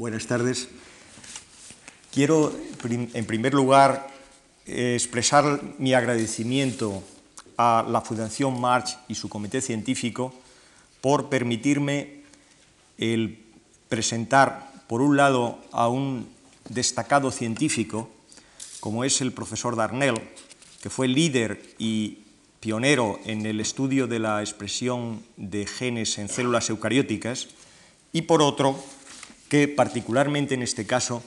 Buenas tardes. Quiero, en primer lugar, expresar mi agradecimiento a la Fundación March y su comité científico por permitirme el presentar, por un lado, a un destacado científico, como es el profesor Darnell, que fue líder y pionero en el estudio de la expresión de genes en células eucarióticas, y por otro, que particularmente en este caso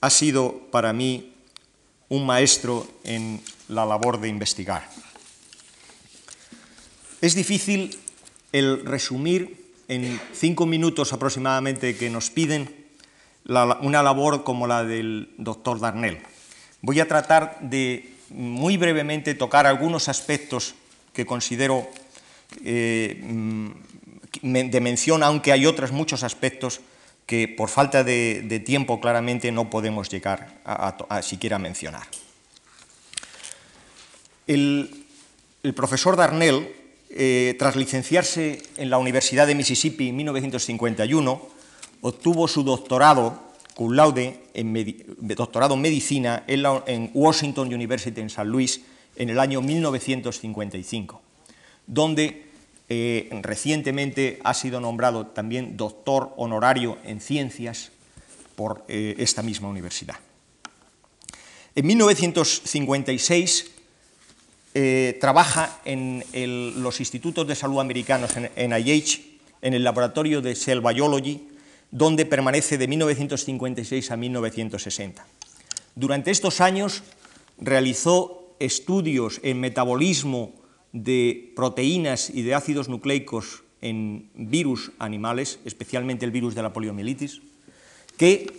ha sido para mí un maestro en la labor de investigar. Es difícil el resumir en cinco minutos aproximadamente que nos piden una labor como la del doctor Darnell. Voy a tratar de muy brevemente tocar algunos aspectos que considero eh, mm, de mención, aunque hay otros muchos aspectos que por falta de, tiempo claramente no podemos llegar a, siquiera mencionar. El, profesor Darnell, eh, tras licenciarse en la Universidad de Mississippi en 1951, obtuvo su doctorado cum laude, en doctorado en medicina en, Washington University en San Luis en el año 1955, donde eh, recientemente ha sido nombrado también doctor honorario en ciencias por eh, esta misma universidad. En 1956 eh, trabaja en los institutos de salud americanos en, en IH, en el laboratorio de Cell Biology, donde permanece de 1956 a 1960. Durante estos años realizó estudios en metabolismo de proteínas y de ácidos nucleicos en virus animales, especialmente el virus de la poliomielitis, que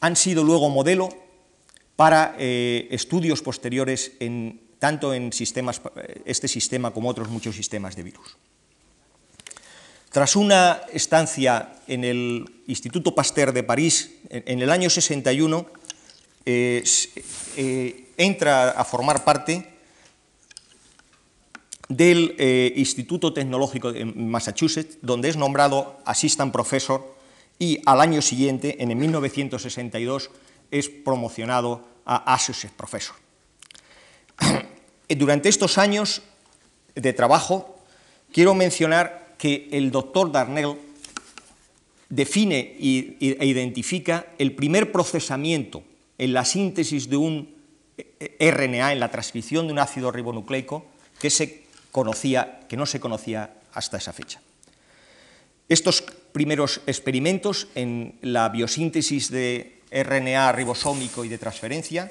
han sido luego modelo para eh, estudios posteriores tanto en este sistema como otros muchos sistemas de virus. Tras una estancia en el Instituto Pasteur de París, en el año 61, eh, eh, entra a formar parte del eh, Instituto Tecnológico de Massachusetts, donde es nombrado Assistant Professor y al año siguiente, en 1962, es promocionado a Associate Professor. Durante estos años de trabajo, quiero mencionar que el doctor Darnell define e identifica el primer procesamiento en la síntesis de un eh, RNA, en la transcripción de un ácido ribonucleico, que se conocía, que no se conocía hasta esa fecha. Estos primeros experimentos en la biosíntesis de RNA ribosómico y de transferencia,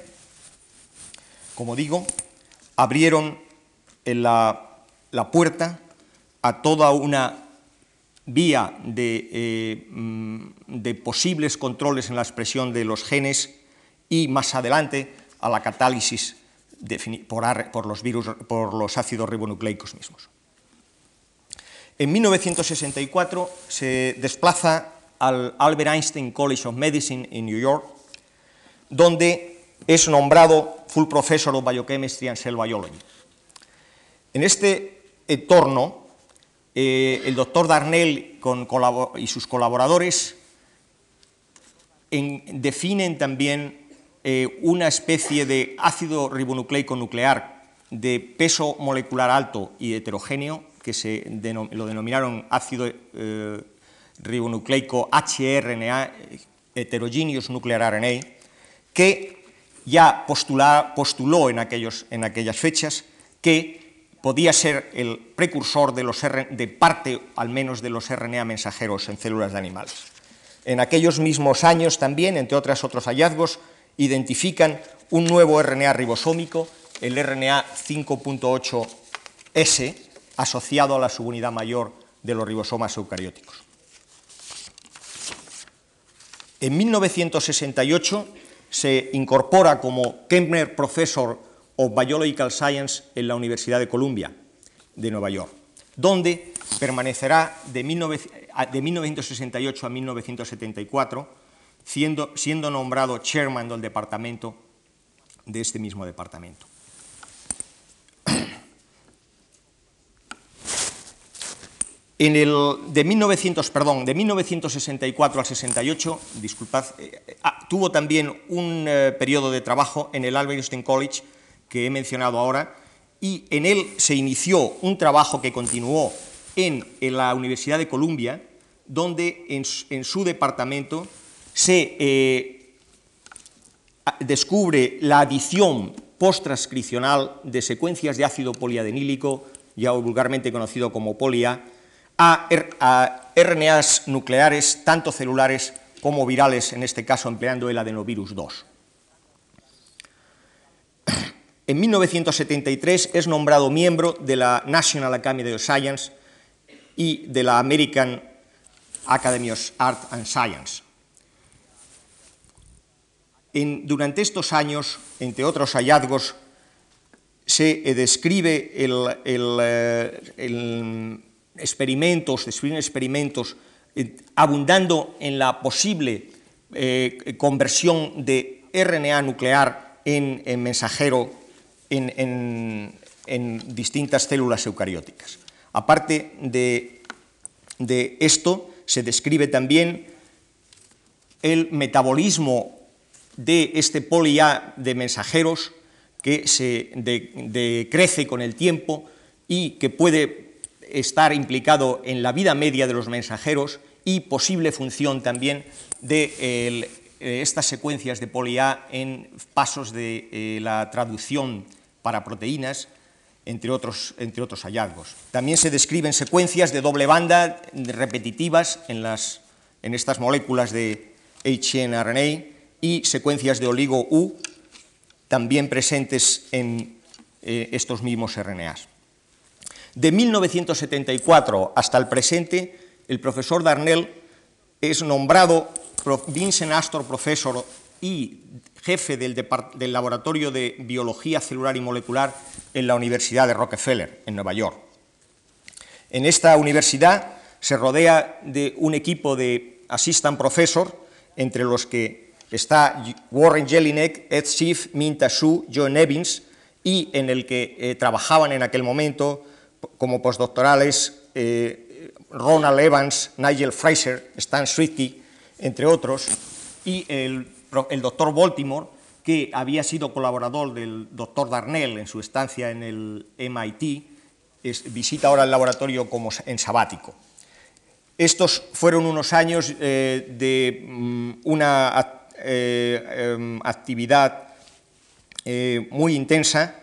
como digo, abrieron la, puerta a toda una vía de, eh, de, posibles controles en la expresión de los genes y más adelante a la catálisis por, los virus, por los ácidos ribonucleicos mismos. En 1964 se desplaza al Albert Einstein College of Medicine en New York, donde es nombrado Full Professor of Biochemistry and Cell Biology. En este entorno, eh, el doctor Darnell y sus colaboradores definen también eh, una especie de ácido ribonucleico nuclear de peso molecular alto y heterogéneo, que se lo denominaron ácido eh, ribonucleico HRNA, Heterogeneous Nuclear RNA, que ya postuló en, aquellos, en aquellas fechas que podía ser el precursor de, los parte, al menos, de los RNA mensajeros en células de animales. En aquellos mismos años también, entre otros otros hallazgos, identifican un nuevo RNA ribosómico, el RNA 5.8S, asociado a la subunidad mayor de los ribosomas eucarióticos. En 1968 se incorpora como Kempner Professor of Biological Science en la Universidad de Columbia de Nueva York, donde permanecerá de, 1968 a 1974 siendo, nombrado chairman del departamento de este mismo departamento. En el, de, 1900, perdón, de 1964 al 68, disculpad, eh, ah, tuvo también un eh, periodo de trabajo en el Albert Einstein College que he mencionado ahora, y en él se inició un trabajo que continuó en, la Universidad de Columbia, donde en, su departamento se eh, descubre la adición post-transcripcional de secuencias de ácido poliadenílico, ya vulgarmente conocido como polia, a, a RNAs nucleares, tanto celulares como virales, en este caso empleando el adenovirus 2. En 1973 es nombrado miembro de la National Academy of Science y de la American Academy of Art and Science. Durante estos años, entre otros hallazgos, se eh, describe el, eh, experimentos, experimentos eh, abundando en la posible conversión de RNA nuclear en mensajero en, distintas células eucarióticas. Aparte de, esto, se describe también el metabolismo de este poli-A de mensajeros que se decrece con el tiempo y que puede estar implicado en la vida media de los mensajeros y posible función también de eh, estas secuencias de poli-A en pasos de eh, la traducción para proteínas, entre otros, entre otros hallazgos. También se describen secuencias de doble banda repetitivas en, las, en estas moléculas de HNRNA y secuencias de oligo U también presentes en eh, estos mismos RNAs. De 1974 hasta el presente, el profesor Darnell es nombrado Vincent Astor Professor y jefe del, Laboratorio de Biología Celular y Molecular en la Universidad de Rockefeller, en Nueva York. En esta universidad se rodea de un equipo de assistant professor, entre los que está Warren Jelinek, Ed Schiff, Minta Su, John Evans, y en el que eh, trabajaban en aquel momento como postdoctorales eh, Ronald Evans, Nigel Fraser, Stan Switke, entre otros, y el el doctor Baltimore, que había sido colaborador del doctor Darnell en su estancia en el MIT, visita ahora el laboratorio como en sabático. Estos fueron unos años eh, de mm, una eh, em, actividad eh, muy intensa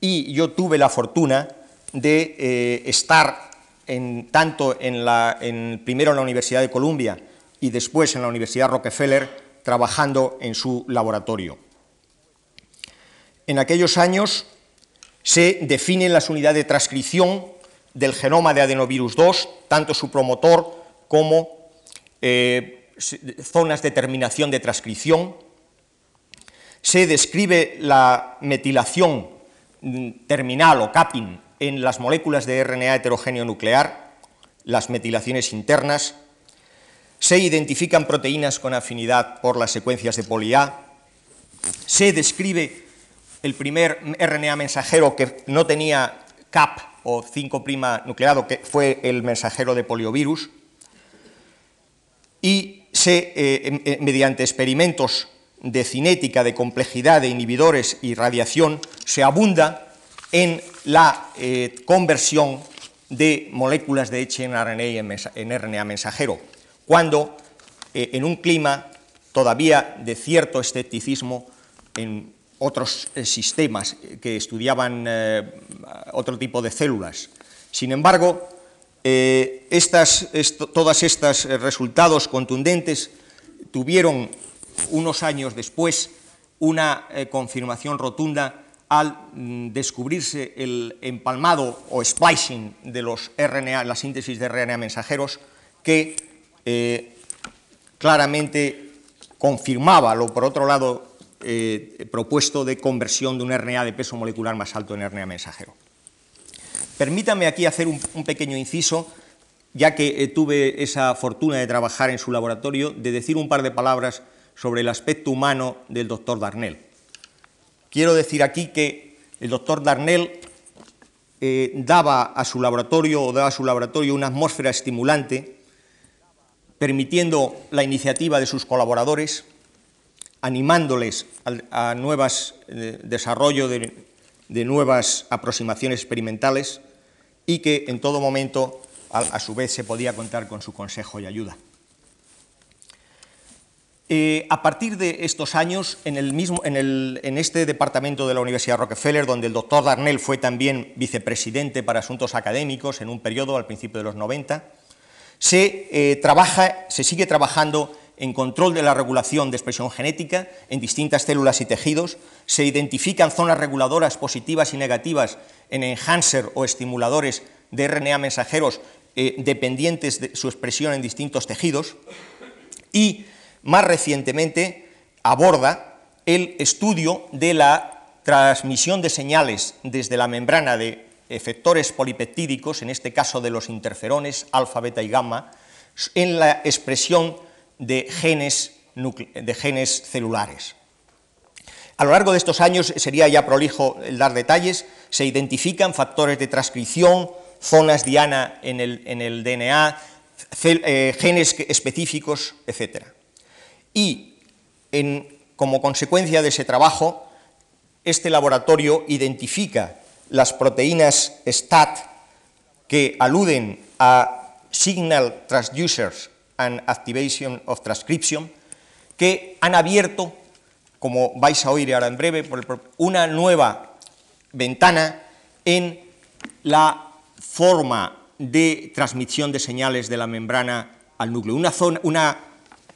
y yo tuve la fortuna de estar en, tanto en la, primero en la Universidad de Columbia y después en la Universidad Rockefeller trabajando en su laboratorio. En aquellos años se definen las unidades de transcripción del genoma de adenovirus 2, tanto su promotor como eh, zonas de terminación de transcripción. Se describe la metilación mm, terminal o capping en las moléculas de RNA heterogéneo nuclear, las metilaciones internas, se identifican proteínas con afinidad por las secuencias de poli-A, se describe el primer RNA mensajero que no tenía CAP o 5' nucleado, que fue el mensajero de poliovirus, y se, eh, mediante experimentos de cinética, de complejidad, de inhibidores y radiación, se abunda en la eh, conversión de moléculas de HNRNA en RNA mensajero cuando eh, en un clima todavía de cierto escepticismo en otros eh, sistemas que estudiaban eh, otro tipo de células. Sin embargo, estas, todos estos resultados contundentes tuvieron unos años después una confirmación rotunda al mm, descubrirse el empalmado o splicing de los RNA, la síntesis de RNA mensajeros, que eh, claramente confirmaba lo, por otro lado, eh, propuesto de conversión de un RNA de peso molecular más alto en RNA mensajero. Permítame aquí hacer un, pequeño inciso, ya que eh, tuve esa fortuna de trabajar en su laboratorio, de decir un par de palabras sobre el aspecto humano del doctor Darnell. Quiero decir aquí que el doctor Darnell eh, daba a su laboratorio o daba a su laboratorio una atmósfera estimulante, permitiendo la iniciativa de sus colaboradores, animándoles a, nuevas eh, desarrollo de, nuevas aproximaciones experimentales y que en todo momento a su vez se podía contar con su consejo y ayuda. Eh, a partir de estos años, en, el mismo, en, este departamento de la Universidad Rockefeller, donde el doctor Darnell fue también vicepresidente para asuntos académicos en un periodo al principio de los 90, se, eh, trabaja, se sigue trabajando en control de la regulación de expresión genética en distintas células y tejidos, se identifican zonas reguladoras positivas y negativas en enhancer o estimuladores de RNA mensajeros eh, dependientes de su expresión en distintos tejidos y más recientemente aborda el estudio de la transmisión de señales desde la membrana de efectores polipeptídicos, en este caso de los interferones alfa, beta y gamma, en la expresión de genes, de genes celulares. A lo largo de estos años, sería ya prolijo el dar detalles, se identifican factores de transcripción, zonas diana en el, en el DNA, eh, genes específicos, etc. Y como consecuencia de ese trabajo, este laboratorio identifica las proteínas STAT que aluden a Signal Transducers and Activation of Transcription, que han abierto, como vais a oír ahora en breve, una nueva ventana en la forma de transmisión de señales de la membrana al núcleo, una, zona, una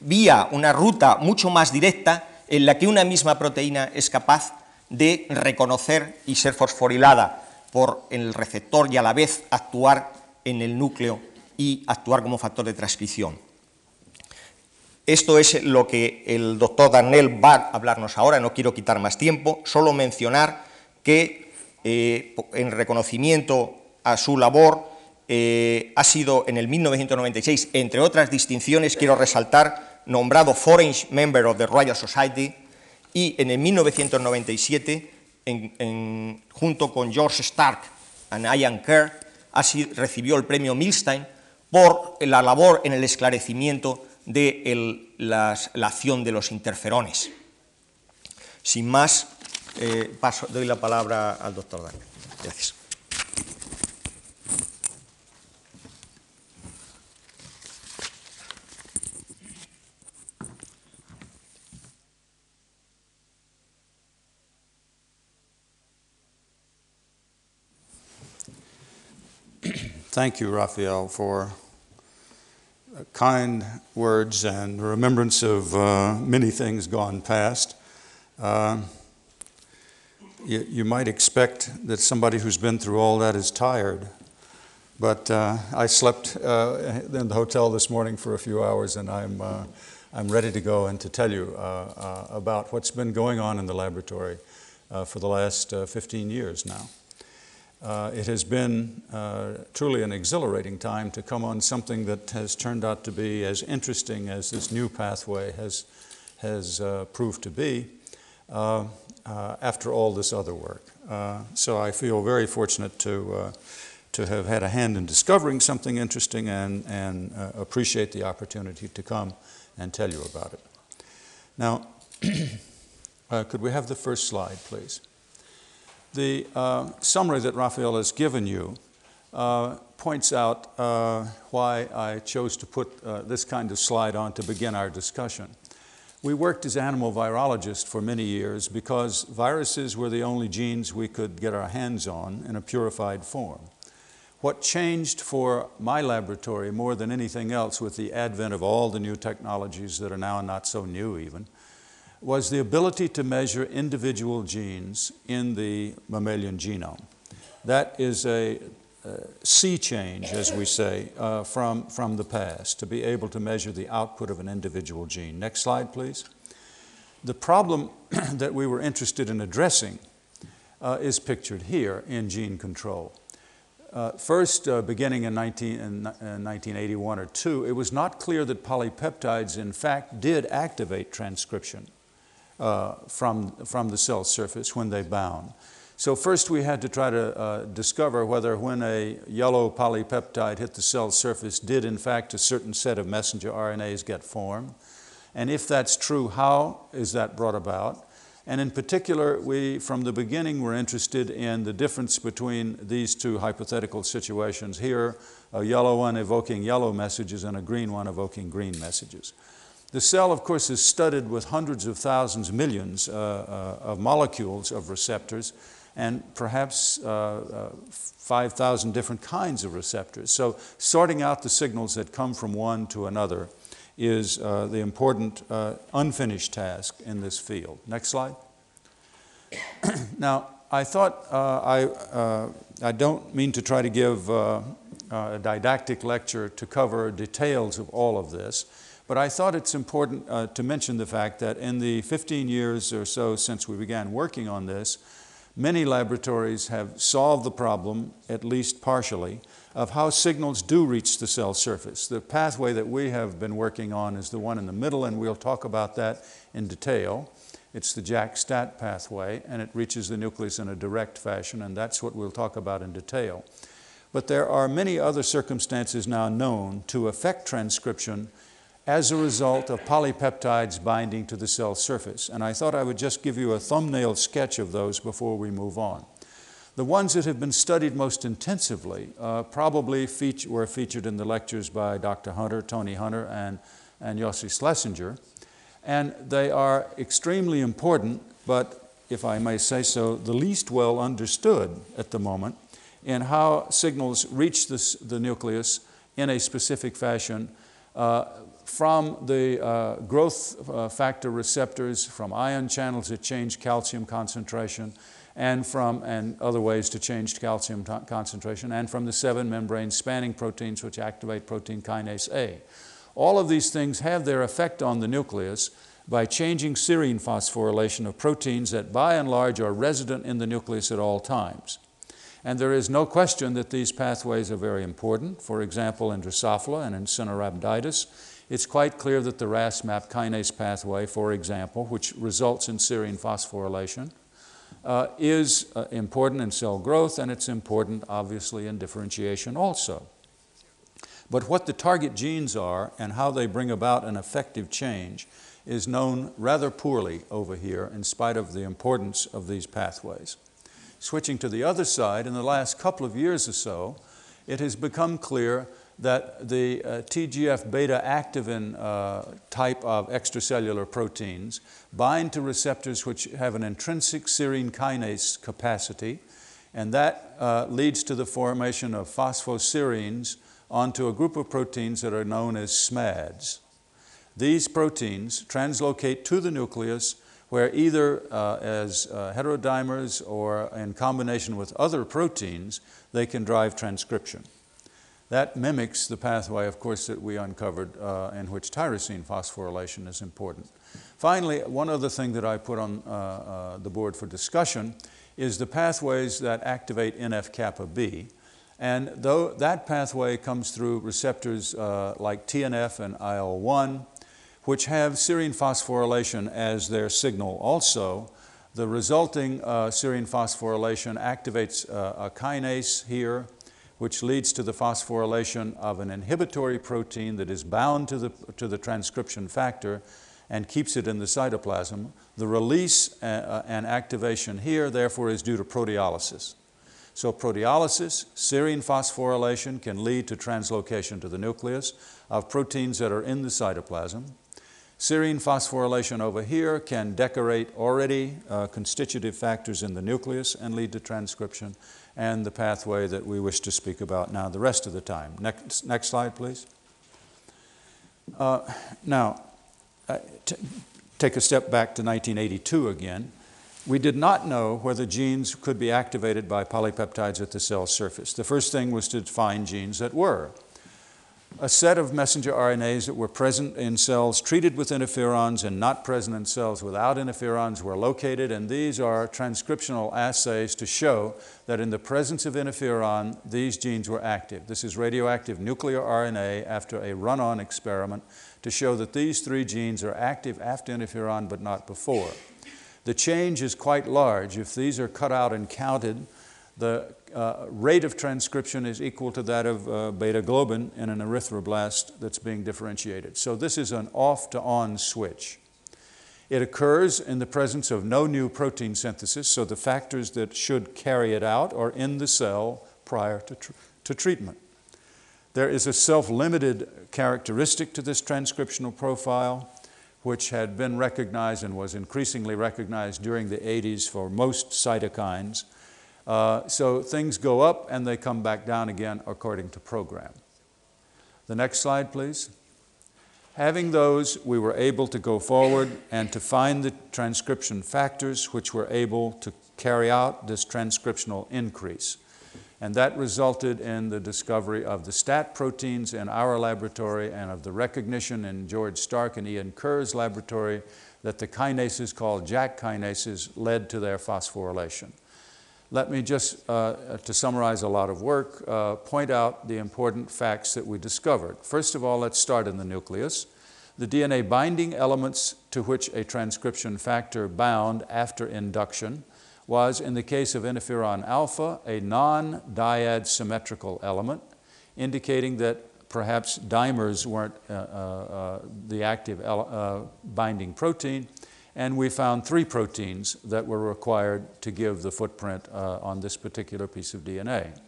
vía, una ruta mucho más directa en la que una misma proteína es capaz de reconocer y ser fosforilada por el receptor y a la vez actuar en el núcleo y actuar como factor de transcripción. Esto es lo que el doctor Darnell va a hablarnos ahora, no quiero quitar más tiempo, solo mencionar que eh, en reconocimiento a su labor eh, ha sido en el 1996, entre otras distinciones, quiero resaltar nombrado Foreign Member of the Royal Society y en el 1997, junto con George Stark y Ian Kerr, recibió el premio Milstein por la labor en el esclarecimiento de la acción de los interferones. Sin más, eh, paso, doy la palabra al doctor Daniel. Gracias. Thank you, Raphael, for kind words and remembrance of uh, many things gone past. Uh, you, you, might expect that somebody who's been through all that is tired, but uh, I slept uh, in the hotel this morning for a few hours and I'm, uh, I'm ready to go and to tell you uh, about what's been going on in the laboratory for the last 15 years now. Uh, it has been uh, truly an exhilarating time to come on something that has turned out to be as interesting as this new pathway has, has uh, proved to be uh, uh, after all this other work. Uh, so I feel very fortunate to, to have had a hand in discovering something interesting and, and appreciate the opportunity to come and tell you about it. Now, could we have the first slide, please? The uh, summary that Raphael has given you uh, points out uh, why I chose to put uh, this kind of slide on to begin our discussion. We worked as animal virologists for many years because viruses were the only genes we could get our hands on in a purified form. What changed for my laboratory more than anything else with the advent of all the new technologies that are now not so new even was the ability to measure individual genes in the mammalian genome. That is a, a sea change, as we say, uh, from, from the past, to be able to measure the output of an individual gene. Next slide, please. The problem that we were interested in addressing uh, is pictured here in gene control. Uh, first, uh, beginning in, 19, in, in 1981 or 2, it was not clear that polypeptides, in fact, did activate transcription uh, from, from the cell surface when they bound. So first we had to try to uh, discover whether when a yellow polypeptide hit the cell surface did in fact a certain set of messenger RNAs get formed. And if that's true, how is that brought about? And in particular, we, from the beginning, were interested in the difference between these two hypothetical situations. Here, a yellow one evoking yellow messages and a green one evoking green messages. The cell, of course, is studded with hundreds of thousands, millions uh, uh, of molecules of receptors and perhaps uh, uh 5,000 different kinds of receptors. So sorting out the signals that come from one to another is uh, the important uh, unfinished task in this field. Next slide. now, I thought I, I don't mean to try to give a didactic lecture to cover details of all of this. But I thought it's important uh, to mention the fact that in the 15 years or so since we began working on this, many laboratories have solved the problem, at least partially, of how signals do reach the cell surface. The pathway that we have been working on is the one in the middle, and we'll talk about that in detail. It's the JAK-STAT pathway, and it reaches the nucleus in a direct fashion, and that's what we'll talk about in detail. But there are many other circumstances now known to affect transcription as a result of polypeptides binding to the cell surface. And I thought I would just give you a thumbnail sketch of those before we move on. The ones that have been studied most intensively uh, probably feature, were featured in the lectures by Dr. Hunter, Tony Hunter, and, and Yossi Schlessinger. And they are extremely important, but if I may say so, the least well understood at the moment in how signals reach this, the nucleus in a specific fashion uh, from the uh, growth uh, factor receptors, from ion channels that change calcium concentration, and from and other ways to change calcium concentration, and from the seven membrane spanning proteins which activate protein kinase A. All of these things have their effect on the nucleus by changing serine phosphorylation of proteins that by and large are resident in the nucleus at all times. And there is no question that these pathways are very important. For example, in Drosophila and in Caenorhabditis, it's quite clear that the RAS MAP kinase pathway, for example, which results in serine phosphorylation, uh, is uh, important in cell growth and it's important, obviously, in differentiation also. But what the target genes are and how they bring about an effective change is known rather poorly over here in spite of the importance of these pathways. Switching to the other side, in the last couple of years or so, it has become clear that the uh, TGF beta activin uh, type of extracellular proteins bind to receptors which have an intrinsic serine kinase capacity, and that uh, leads to the formation of phosphoserines onto a group of proteins that are known as SMADs. These proteins translocate to the nucleus where either uh, as uh, heterodimers or in combination with other proteins, they can drive transcription. That mimics the pathway, of course, that we uncovered uh, in which tyrosine phosphorylation is important. Finally, one other thing that I put on uh, uh, the board for discussion is the pathways that activate NF-kappa B. And though that pathway comes through receptors uh, like TNF and IL-1, which have serine phosphorylation as their signal also, the resulting uh, serine phosphorylation activates uh, a kinase here which leads to the phosphorylation of an inhibitory protein that is bound to the, to the transcription factor and keeps it in the cytoplasm. The release uh, uh, and activation here, therefore, is due to proteolysis. So proteolysis, serine phosphorylation can lead to translocation to the nucleus of proteins that are in the cytoplasm. Serine phosphorylation over here can decorate already uh, constitutive factors in the nucleus and lead to transcription and the pathway that we wish to speak about now the rest of the time. Next, next slide, please. Uh, now, uh, take a step back to 1982 again. We did not know whether genes could be activated by polypeptides at the cell surface. The first thing was to find genes that were a set of messenger RNAs that were present in cells treated with interferons and not present in cells without interferons were located, and these are transcriptional assays to show that in the presence of interferon, these genes were active. This is radioactive nuclear RNA after a run-on experiment to show that these three genes are active after interferon but not before. the change is quite large. If these are cut out and counted, the uh, rate of transcription is equal to that of uh, beta globin in an erythroblast that's being differentiated. So this is an off to on switch. It occurs in the presence of no new protein synthesis, so the factors that should carry it out are in the cell prior to, tr- to treatment. There is a self limited characteristic to this transcriptional profile which had been recognized and was increasingly recognized during the 80s for most cytokines. Uh, so things go up and they come back down again according to program. The next slide, please. Having those, we were able to go forward and to find the transcription factors which were able to carry out this transcriptional increase. And that resulted in the discovery of the STAT proteins in our laboratory and of the recognition in George Stark and Ian Kerr's laboratory that the kinases called JAK kinases led to their phosphorylation. Let me just, uh, to summarize a lot of work, uh, point out the important facts that we discovered. First of all, let's start in the nucleus. The DNA binding elements to which a transcription factor bound after induction was, in the case of interferon alpha, a non dyad symmetrical element, indicating that perhaps dimers weren't uh, uh, uh, the active uh, binding protein. And we found three proteins that were required to give the footprint uh, on this particular piece of DNA.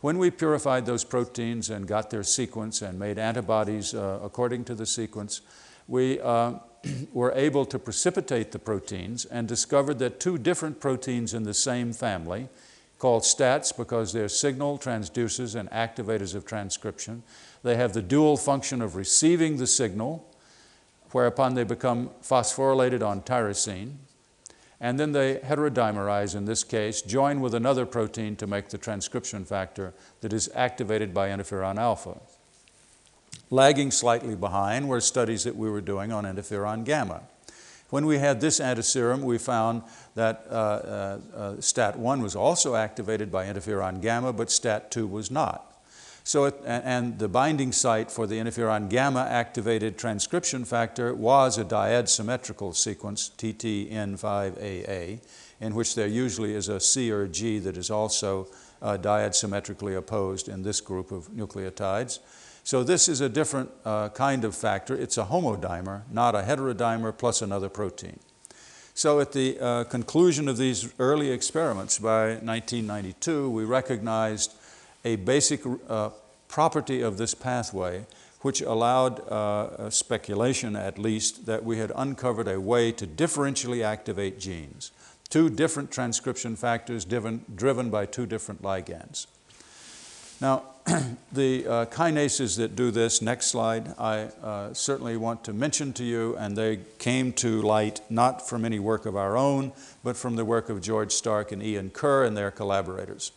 When we purified those proteins and got their sequence and made antibodies uh, according to the sequence, we were able to precipitate the proteins and discovered that two different proteins in the same family, called STATs because they're signal transducers and activators of transcription, they have the dual function of receiving the signal, whereupon they become phosphorylated on tyrosine, and then they heterodimerize in this case, join with another protein to make the transcription factor that is activated by interferon alpha. Lagging slightly behind were studies that we were doing on interferon gamma. When we had this antiserum, we found that uh, uh, uh, STAT1 was also activated by interferon gamma, but STAT2 was not. So, it, and the binding site for the interferon gamma activated transcription factor was a dyad symmetrical sequence, TTN5AA, in which there usually is a C or a G that is also uh, dyad symmetrically opposed in this group of nucleotides. So this is a different uh, kind of factor. It's a homodimer, not a heterodimer plus another protein. So at the uh, conclusion of these early experiments by 1992, we recognized a basic uh, property of this pathway which allowed uh, speculation at least that we had uncovered a way to differentially activate genes, two different transcription factors driven, driven by two different ligands. Now, the uh, kinases that do this, next slide, I uh, certainly want to mention to you, and they came to light not from any work of our own, but from the work of George Stark and Ian Kerr and their collaborators.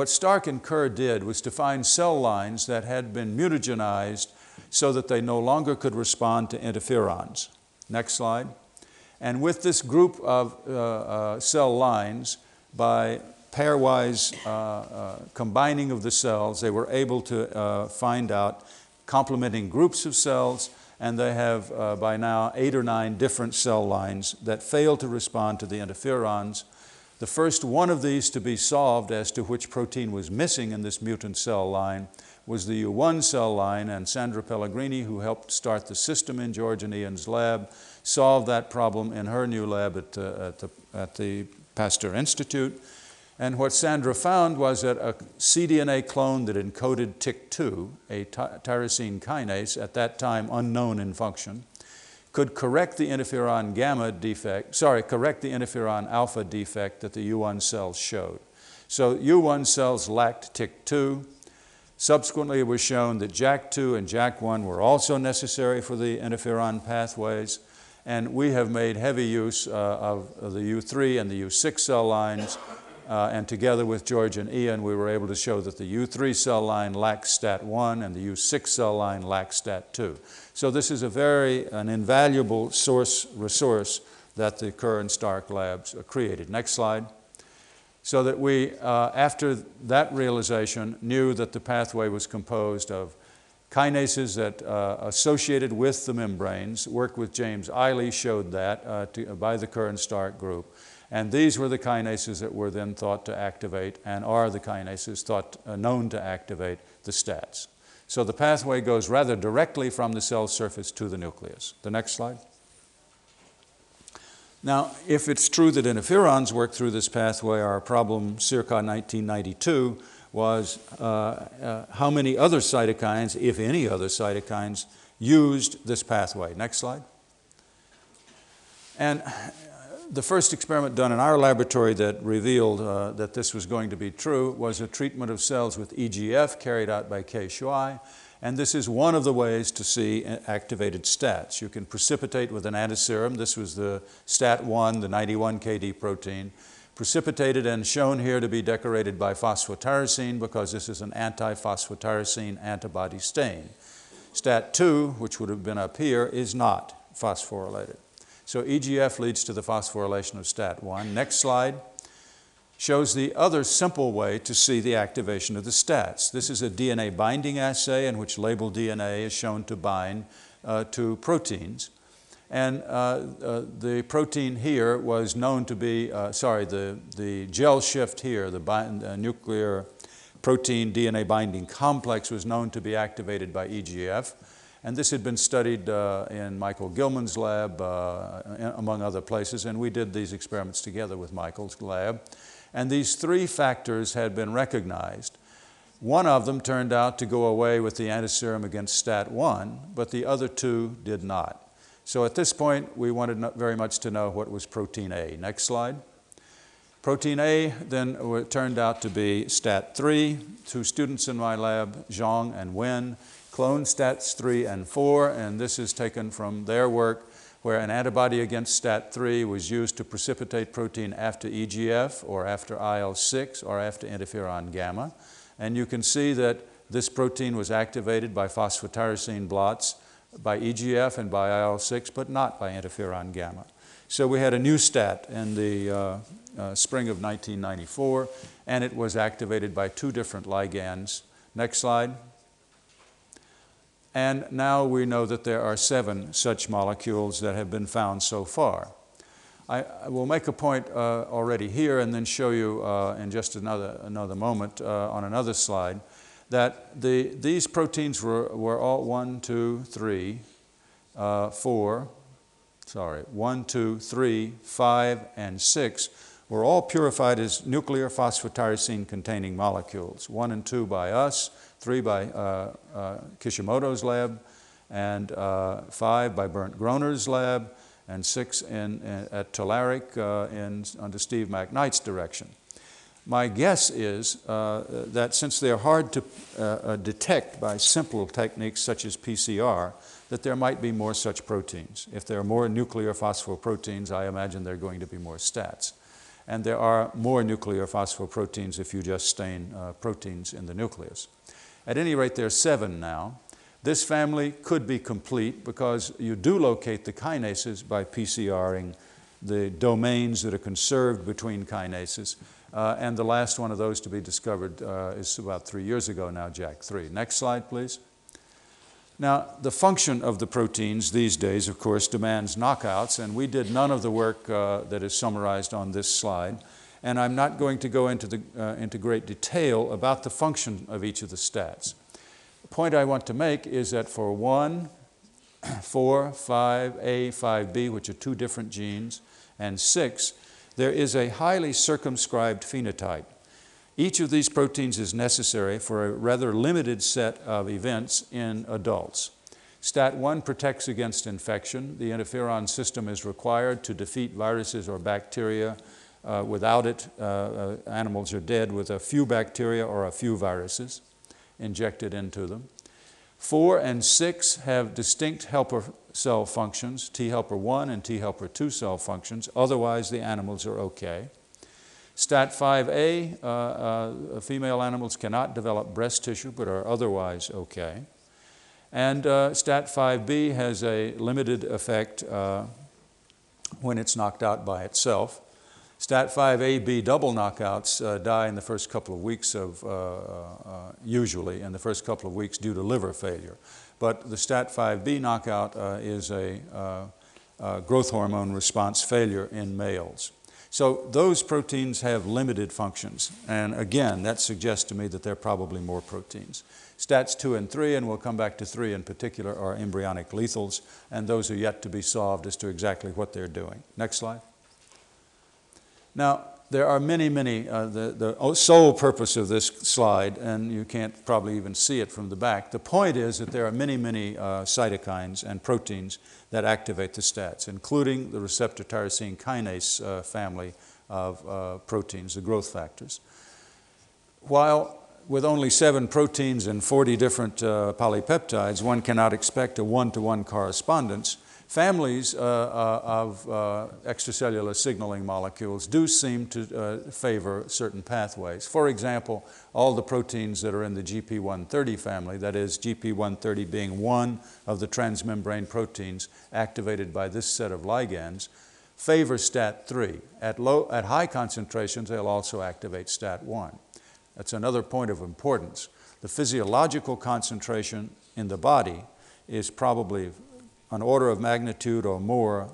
What Stark and Kerr did was to find cell lines that had been mutagenized so that they no longer could respond to interferons. Next slide. And with this group of uh, uh cell lines, by pairwise uh, uh, combining of the cells, they were able to uh, find out complementing groups of cells, and they have uh, by now eight or nine different cell lines that fail to respond to the interferons. The first one of these to be solved as to which protein was missing in this mutant cell line was the U1 cell line, and Sandra Pellegrini, who helped start the system in George and Ian's lab, solved that problem in her new lab at, uh, at, the, at the Pasteur Institute. And what Sandra found was that a cDNA clone that encoded TYK2, a tyrosine kinase, at that time unknown in function, could correct the interferon gamma defect, sorry, correct the interferon alpha defect that the U1 cells showed. So U1 cells lacked TYK2. Subsequently, it was shown that JAK2 and JAK1 were also necessary for the interferon pathways. And we have made heavy use uh, of the U3 and the U6 cell lines uh, and together with George and Ian, we were able to show that the U3 cell line lacks STAT1 and the U6 cell line lacks STAT2. So this is a very, an invaluable source, resource that the Kerr and Stark labs created. Next slide. So that we, uh, after that realization, knew that the pathway was composed of Kinases that uh, associated with the membranes, work with James Ihle showed that uh, to, by the Kerr and Stark group. And these were the kinases that were then thought to activate and are the kinases thought uh, known to activate the STATs. So the pathway goes rather directly from the cell surface to the nucleus. The next slide. Now, if it's true that interferons work through this pathway, our problem circa 1992 was uh, uh, how many other cytokines, if any other cytokines, used this pathway. Next slide. And the first experiment done in our laboratory that revealed uh, that this was going to be true was a treatment of cells with EGF carried out by Ke Shuai. And this is one of the ways to see activated stats. You can precipitate with an antiserum. This was the STAT1, the 91 KD protein, precipitated and shown here to be decorated by phosphotyrosine because this is an anti-phosphotyrosine antibody stain. STAT2, which would have been up here, is not phosphorylated. So EGF leads to the phosphorylation of STAT1. Next slide shows the other simple way to see the activation of the stats. This is a DNA binding assay in which labeled DNA is shown to bind uh, to proteins. And uh, uh, the protein here was known to be, uh, sorry, the, the gel shift here, the uh, nuclear protein DNA binding complex was known to be activated by EGF. And this had been studied uh, in Michael Gilman's lab, uh, among other places, and we did these experiments together with Michael's lab. And these three factors had been recognized. One of them turned out to go away with the antiserum against STAT1, but the other two did not. So at this point, we wanted very much to know what was protein A. Next slide. Protein A then turned out to be STAT3. Two students in my lab, Zhang and Wen, clone stats 3 and 4, and this is taken from their work where an antibody against STAT3 was used to precipitate protein after EGF or after IL-6 or after interferon gamma. And you can see that this protein was activated by phosphotyrosine blots by EGF and by IL-6, but not by interferon gamma. So we had a new stat in the uh, uh, spring of 1994, and it was activated by two different ligands. Next slide. And now we know that there are seven such molecules that have been found so far. I, I will make a point uh, already here and then show you uh, in just another, another moment uh, on another slide that the, these proteins were, were all one, two, three, uh, four, sorry, one, two, three, five, and six were all purified as nuclear phosphotyrosine containing molecules, one and two by us, three by uh, uh, Kishimoto's lab, and uh, five by Bernd Groner's lab, and six in, in at Tularik in, under Steve McKnight's direction. My guess is uh, that since they're hard to uh, uh, detect by simple techniques such as PCR, that there might be more such proteins. If there are more nuclear phosphoproteins, I imagine there are going to be more stats. And there are more nuclear phosphoproteins if you just stain proteins in the nucleus. At any rate, there are seven now. This family could be complete because you do locate the kinases by PCRing the domains that are conserved between kinases. Uh, and the last one of those to be discovered uh, is about three years ago now, JAK3. Next slide, please. Now, the function of the proteins these days, of course, demands knockouts, and we did none of the work uh, that is summarized on this slide and I'm not going to go into, the, uh, into great detail about the function of each of the stats. The point I want to make is that for 1, 4, 5A, 5B, which are two different genes, and 6, there is a highly circumscribed phenotype. Each of these proteins is necessary for a rather limited set of events in adults. STAT1 protects against infection. The interferon system is required to defeat viruses or bacteria uh, without it, uh, uh, animals are dead with a few bacteria or a few viruses injected into them. Four and six have distinct helper cell functions, T helper 1 and T helper 2 cell functions. Otherwise, the animals are okay. STAT5A, uh, uh, female animals cannot develop breast tissue but are otherwise okay. And uh, STAT5B has a limited effect when it's knocked out by itself. STAT5AB double knockouts uh, die in the first couple of weeks of, uh, uh, usually in the first couple of weeks due to liver failure. But the STAT5B knockout uh, is a uh, growth hormone response failure in males. So those proteins have limited functions. And again, that suggests to me that there are probably more proteins. Stats 2 and 3, and we'll come back to 3 in particular, are embryonic lethals, and those are yet to be solved as to exactly what they're doing. Next slide. Now, there are many, many, uh, the, the sole purpose of this slide, and you can't probably even see it from the back, the point is that there are many, many uh, cytokines and proteins that activate the stats, including the receptor tyrosine kinase uh, family of uh, proteins, the growth factors. While with only seven proteins and 40 different uh, polypeptides, one cannot expect a one-to-one correspondence families uh, uh, of uh, extracellular signaling molecules do seem to favor certain pathways. For example, all the proteins that are in the GP130 family, that is GP130 being one of the transmembrane proteins activated by this set of ligands, favor STAT3. At, low, at high concentrations, they'll also activate STAT1. That's another point of importance. The physiological concentration in the body is probably an order of magnitude or more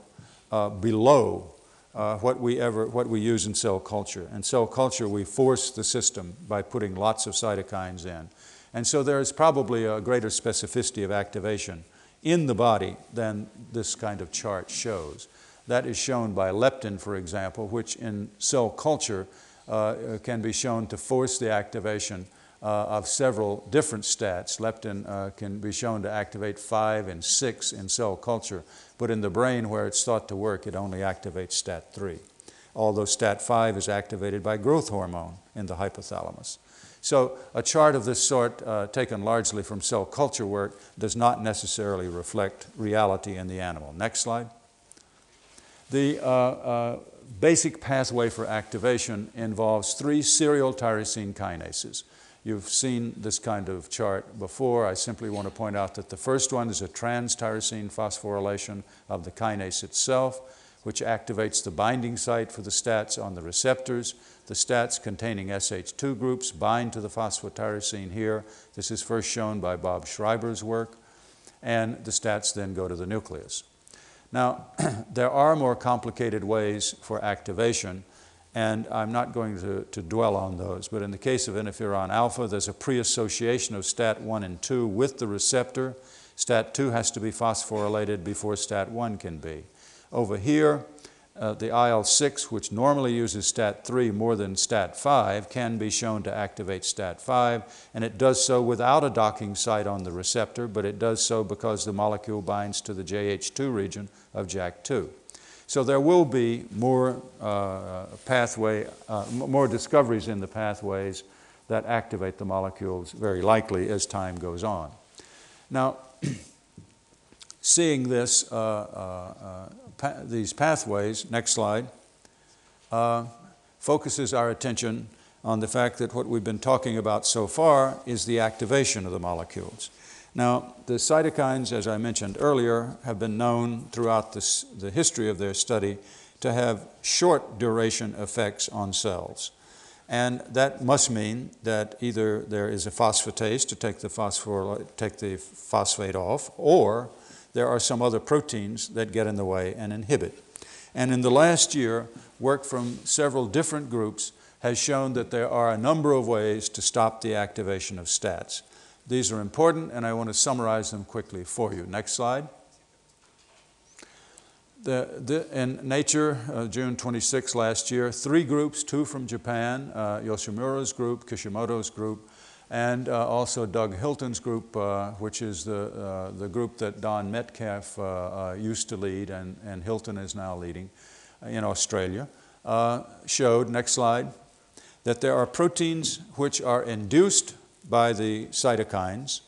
uh, below uh, what we ever what we use in cell culture. In cell culture, we force the system by putting lots of cytokines in, and so there is probably a greater specificity of activation in the body than this kind of chart shows. That is shown by leptin, for example, which in cell culture uh, can be shown to force the activation of several different stats. Leptin uh, can be shown to activate five and six in cell culture, but in the brain where it's thought to work, it only activates STAT3, although STAT5 is activated by growth hormone in the hypothalamus. So a chart of this sort, uh, taken largely from cell culture work, does not necessarily reflect reality in the animal. Next slide. The uh, uh, basic pathway for activation involves three serial tyrosine kinases. You've seen this kind of chart before. I simply want to point out that the first one is a trans-tyrosine phosphorylation of the kinase itself, which activates the binding site for the stats on the receptors. The stats containing SH2 groups bind to the phosphotyrosine here. This is first shown by Bob Schreiber's work. And the stats then go to the nucleus. Now, there are more complicated ways for activation and I'm not going to, to dwell on those. But in the case of interferon alpha, there's a pre-association of STAT1 and 2 with the receptor. STAT2 has to be phosphorylated before STAT1 can be. Over here, uh, the IL-6, which normally uses STAT3 more than STAT5, can be shown to activate STAT5, and it does so without a docking site on the receptor, but it does so because the molecule binds to the JH2 region of JAK2. So there will be more uh, pathway, uh, more discoveries in the pathways that activate the molecules very likely as time goes on. Now, seeing this, uh, uh, uh pa these pathways, next slide, uh, focuses our attention on the fact that what we've been talking about so far is the activation of the molecules. Now, the cytokines, as I mentioned earlier, have been known throughout this, the history of their study to have short duration effects on cells. And that must mean that either there is a phosphatase to take the, phosphor, take the phosphate off, or there are some other proteins that get in the way and inhibit. And in the last year, work from several different groups has shown that there are a number of ways to stop the activation of stats. These are important, and I want to summarize them quickly for you. Next slide. The, the, in Nature, uh, June 26 last year, three groups, two from Japan, uh, Yoshimura's group, Kishimoto's group, and uh, also Doug Hilton's group, uh, which is the, uh, the group that Don Metcalf uh, used to lead and, and Hilton is now leading in Australia, showed, next slide, that there are proteins which are induced by the cytokines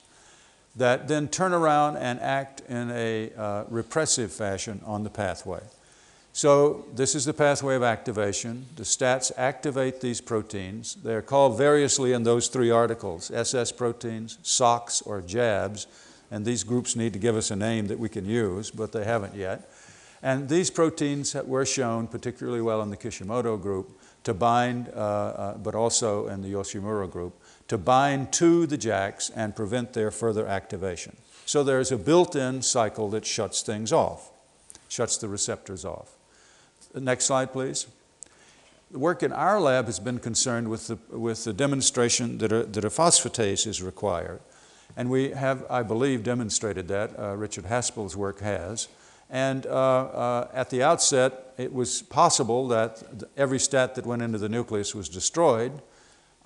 that then turn around and act in a uh, repressive fashion on the pathway. So this is the pathway of activation. The stats activate these proteins. They're called variously in those three articles, SS proteins, SOCS, or JABs, and these groups need to give us a name that we can use, but they haven't yet. And these proteins were shown particularly well in the Kishimoto group to bind, uh, uh, but also in the Yoshimura group, to bind to the JAKs and prevent their further activation. So there's a built in cycle that shuts things off, shuts the receptors off. Next slide, please. The work in our lab has been concerned with the, with the demonstration that a, that a phosphatase is required. And we have, I believe, demonstrated that. Uh, Richard Haspel's work has. And uh, uh, at the outset, it was possible that every stat that went into the nucleus was destroyed,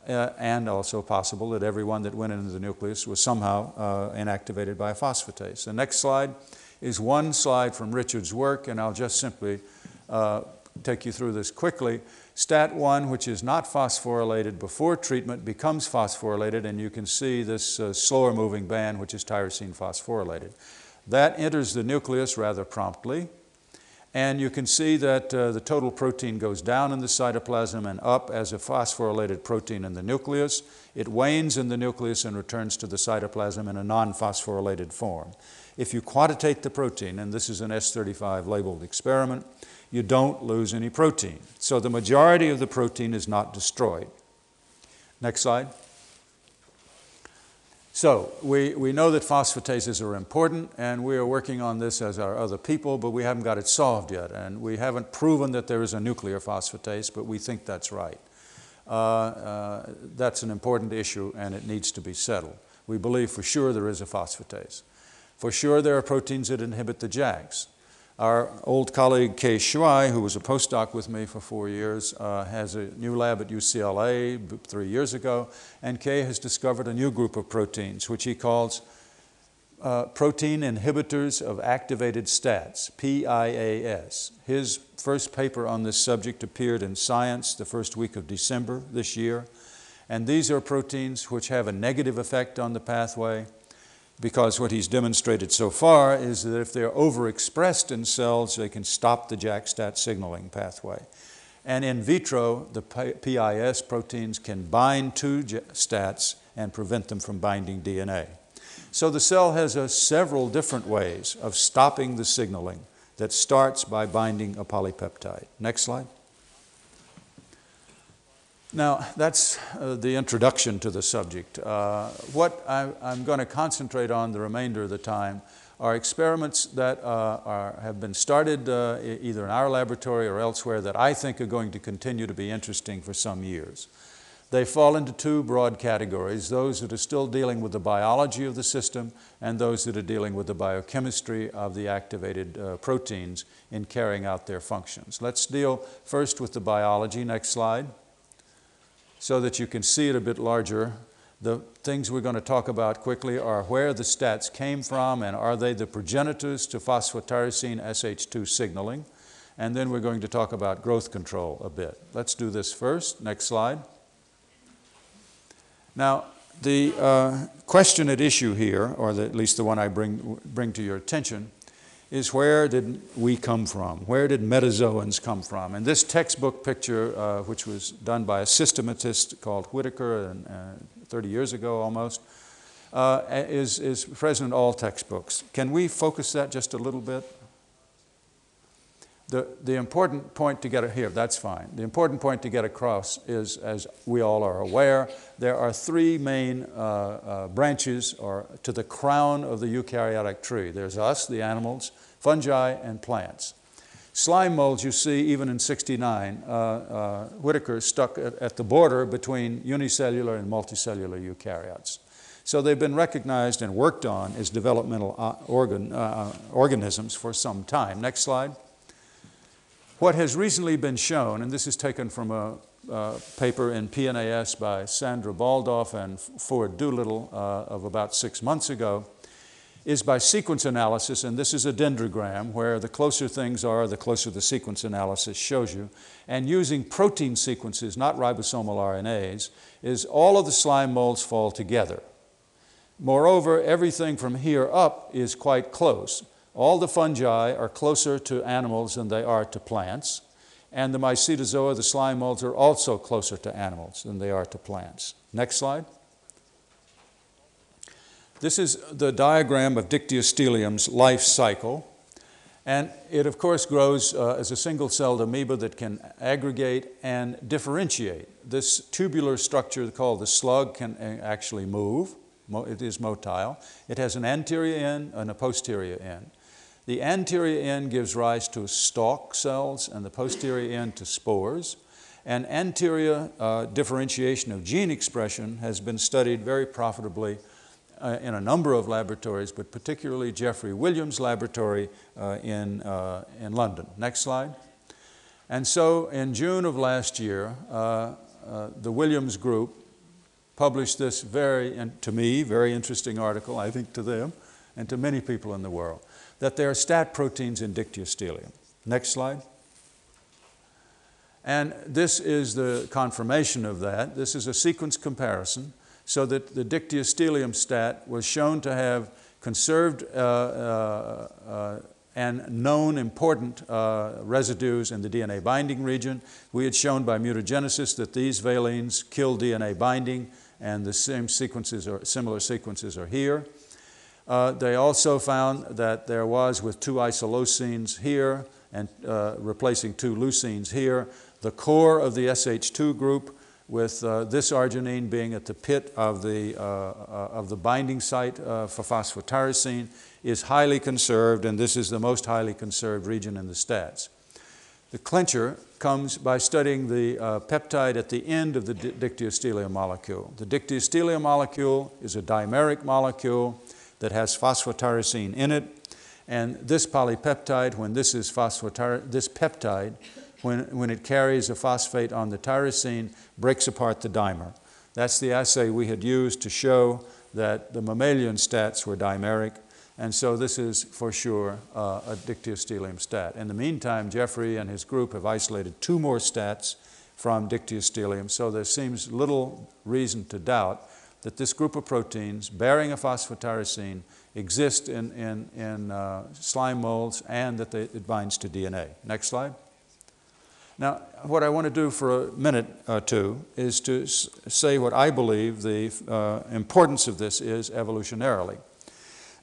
uh, and also possible that every one that went into the nucleus was somehow uh, inactivated by a phosphatase. The next slide is one slide from Richard's work, and I'll just simply uh, take you through this quickly. STAT1, which is not phosphorylated before treatment, becomes phosphorylated, and you can see this uh, slower moving band, which is tyrosine phosphorylated. That enters the nucleus rather promptly. And you can see that uh, the total protein goes down in the cytoplasm and up as a phosphorylated protein in the nucleus. It wanes in the nucleus and returns to the cytoplasm in a non phosphorylated form. If you quantitate the protein, and this is an S35 labeled experiment, you don't lose any protein. So the majority of the protein is not destroyed. Next slide. So we, we know that phosphatases are important, and we are working on this as are other people, but we haven't got it solved yet. And we haven't proven that there is a nuclear phosphatase, but we think that's right. Uh, uh, that's an important issue, and it needs to be settled. We believe for sure there is a phosphatase. For sure there are proteins that inhibit the JAKs. Our old colleague Ke Shuai, who was a postdoc with me for four years, uh, has a new lab at UCLA three years ago, and Ke has discovered a new group of proteins, which he calls uh, protein inhibitors of activated stats, PIAS. His first paper on this subject appeared in Science the first week of December this year, and these are proteins which have a negative effect on the pathway because what he's demonstrated so far is that if they're overexpressed in cells, they can stop the JAK-STAT signaling pathway. And in vitro, the PIAS proteins can bind to STATs and prevent them from binding DNA. So the cell has a, several different ways of stopping the signaling that starts by binding a polypeptide. Next slide. Now, that's uh, the introduction to the subject. Uh, what I, am going to concentrate on the remainder of the time are experiments that uh, are, have been started uh, either in our laboratory or elsewhere that I think are going to continue to be interesting for some years. They fall into two broad categories those that are still dealing with the biology of the system, and those that are dealing with the biochemistry of the activated uh, proteins in carrying out their functions. Let's deal first with the biology. Next slide so that you can see it a bit larger. The things we're going to talk about quickly are where the stats came from and are they the progenitors to phosphotyrosine SH2 signaling. And then we're going to talk about growth control a bit. Let's do this first. Next slide. Now, the uh, question at issue here, or the, at least the one I bring, bring to your attention, is where did we come from? Where did metazoans come from? And this textbook picture, uh, which was done by a systematist called Whittaker and, uh, 30 years ago almost, uh, is, is present in all textbooks. Can we focus that just a little bit? The, the important point to get here, that's fine. The important point to get across is, as we all are aware, there are three main uh, uh, branches or to the crown of the eukaryotic tree. There's us, the animals, fungi, and plants. Slime molds, you see, even in 69, uh, uh, Whittaker stuck at, at the border between unicellular and multicellular eukaryotes. So they've been recognized and worked on as developmental uh, organ, uh, organisms for some time. Next slide. What has recently been shown, and this is taken from a, paper in PNAS by Sandra Baldauf and Ford Doolittle uh, of about six months ago, is by sequence analysis, and this is a dendrogram where the closer things are, the closer the sequence analysis shows you. And using protein sequences, not ribosomal RNAs, is all of the slime molds fall together. Moreover, everything from here up is quite close. All the fungi are closer to animals than they are to plants, and the mycetozoa, the slime molds, are also closer to animals than they are to plants. Next slide. This is the diagram of Dictyostelium's life cycle. And it, of course, grows uh, as a single celled amoeba that can aggregate and differentiate. This tubular structure called the slug can uh, actually move. It is motile. It has an anterior end and a posterior end. The anterior end gives rise to stalk cells and the posterior end to spores. And anterior uh, differentiation of gene expression has been studied very profitably uh, in a number of laboratories, but particularly Jeffrey Williams' laboratory uh, in, uh, in London. Next slide. And so in June of last year, uh, uh, the Williams group published this very, to me, very interesting article, I think to them, and to many people in the world, that there are stat proteins in dictyostelium. Next slide. And this is the confirmation of that. This is a sequence comparison so that the dictyostelium stat was shown to have conserved uh, uh, uh, and known important uh, residues in the DNA binding region. We had shown by mutagenesis that these valines kill DNA binding and the same sequences or similar sequences are here. Uh, they also found that there was with two isoleucines here and uh, replacing two leucines here, the core of the SH2 group with uh, this arginine being at the pit of the, uh, uh, of the binding site uh, for phosphotyrosine, is highly conserved, and this is the most highly conserved region in the stats. The clincher comes by studying the uh, peptide at the end of the di- dictyostelium molecule. The dictyostelium molecule is a dimeric molecule that has phosphotyrosine in it, and this polypeptide, when this is phosphotyr- this peptide when, when it carries a phosphate on the tyrosine, breaks apart the dimer. That's the assay we had used to show that the mammalian stats were dimeric, and so this is for sure uh, a dictyostelium stat. In the meantime, Jeffrey and his group have isolated two more stats from dictyostelium, so there seems little reason to doubt that this group of proteins bearing a phosphotyrosine exist in, in, in uh, slime molds and that they, it binds to DNA. Next slide. Now, what I want to do for a minute or two is to say what I believe the uh, importance of this is evolutionarily.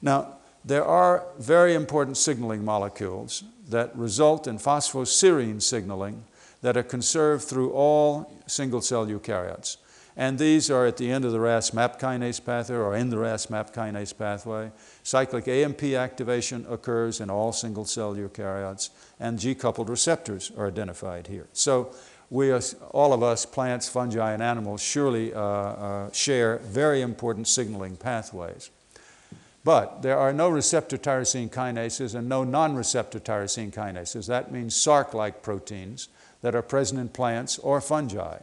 Now, there are very important signaling molecules that result in phosphoserine signaling that are conserved through all single cell eukaryotes. And these are at the end of the RAS MAP kinase pathway or in the RAS MAP kinase pathway. Cyclic AMP activation occurs in all single cell eukaryotes, and G coupled receptors are identified here. So, we are, all of us, plants, fungi, and animals, surely uh, uh, share very important signaling pathways. But there are no receptor tyrosine kinases and no non receptor tyrosine kinases. That means Src like proteins that are present in plants or fungi.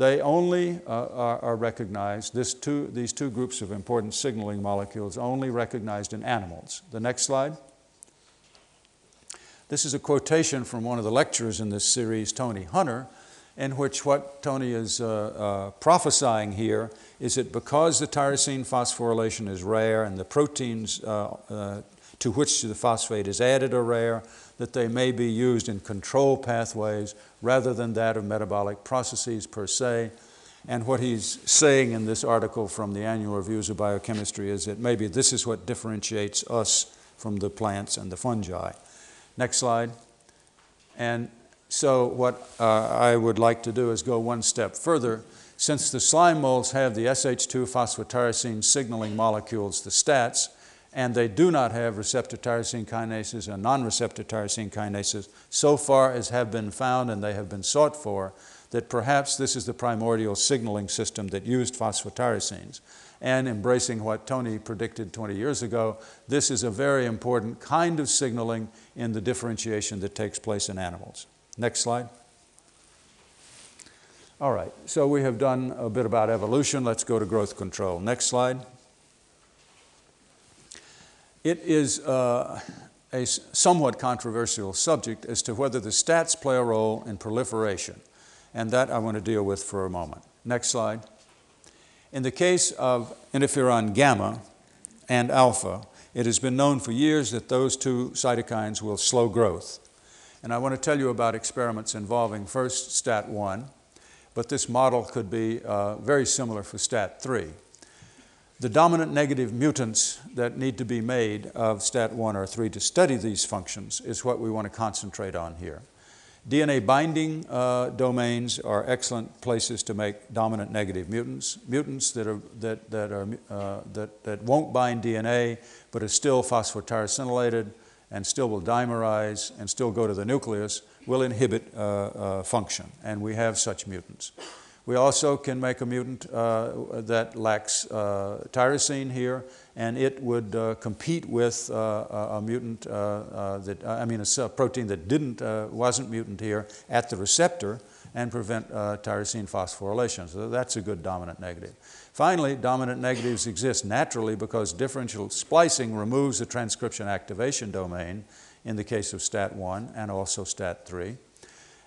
They only uh, are, are, recognized, this two, these two groups of important signaling molecules only recognized in animals. The next slide. This is a quotation from one of the lecturers in this series, Tony Hunter, in which what Tony is uh, uh, prophesying here is that because the tyrosine phosphorylation is rare and the proteins uh, uh to which the phosphate is added are rare, that they may be used in control pathways rather than that of metabolic processes per se. And what he's saying in this article from the Annual Reviews of Biochemistry is that maybe this is what differentiates us from the plants and the fungi. Next slide. And so, what uh, I would like to do is go one step further. Since the slime molds have the SH2 phosphotyrosine signaling molecules, the STATs, and they do not have receptor tyrosine kinases and non receptor tyrosine kinases, so far as have been found and they have been sought for, that perhaps this is the primordial signaling system that used phosphotyrosines. And embracing what Tony predicted 20 years ago, this is a very important kind of signaling in the differentiation that takes place in animals. Next slide. All right, so we have done a bit about evolution. Let's go to growth control. Next slide. It is uh, a somewhat controversial subject as to whether the stats play a role in proliferation, and that I want to deal with for a moment. Next slide. In the case of interferon gamma and alpha, it has been known for years that those two cytokines will slow growth. And I want to tell you about experiments involving first STAT1, but this model could be uh, very similar for STAT3. The dominant negative mutants that need to be made of STAT1 or 3 to study these functions is what we want to concentrate on here. DNA binding uh, domains are excellent places to make dominant negative mutants. Mutants that, are, that, that, are, uh, that, that won't bind DNA but are still phosphotyrosinylated and still will dimerize and still go to the nucleus will inhibit uh, uh function, and we have such mutants. We also can make a mutant uh, that lacks uh, tyrosine here, and it would uh, compete with uh, a mutant uh, that, I mean, a protein that didn't, wasn't mutant here at the receptor and prevent tyrosine phosphorylation. So that's a good dominant negative. Finally, dominant negatives exist naturally because differential splicing removes the transcription activation domain in the case of STAT1 and also STAT3.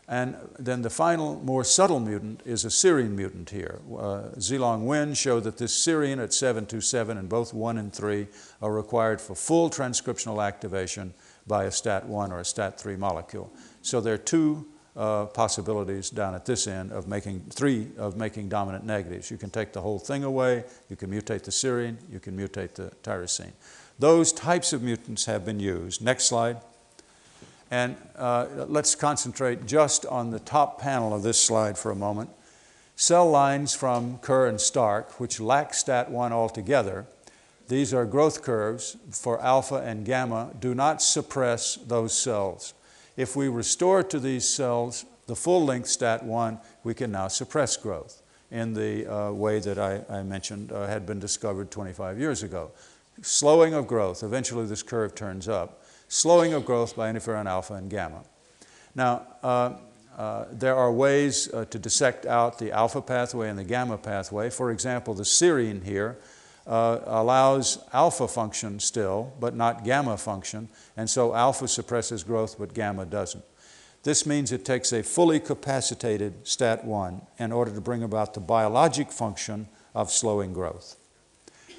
And then the final, more subtle mutant is a serine mutant here. Uh, Zilong Wen showed that this serine at 727 in both 1 and 3 are required for full transcriptional activation by a STAT1 or a STAT3 molecule. So there are two uh, possibilities down at this end of making three of making dominant negatives. You can take the whole thing away, you can mutate the serine, you can mutate the tyrosine. Those types of mutants have been used. Next slide. And uh, let's concentrate just on the top panel of this slide for a moment. Cell lines from Kerr and Stark, which lack STAT1 altogether, these are growth curves for alpha and gamma, do not suppress those cells. If we restore to these cells the full length STAT1, we can now suppress growth in the uh, way that I, I mentioned uh, had been discovered 25 years ago. Slowing of growth, eventually this curve turns up slowing of growth by interferon alpha and gamma. Now, uh, uh, there are ways uh, to dissect out the alpha pathway and the gamma pathway. For example, the serine here uh, allows alpha function still, but not gamma function, and so alpha suppresses growth, but gamma doesn't. This means it takes a fully capacitated STAT1 in order to bring about the biologic function of slowing growth.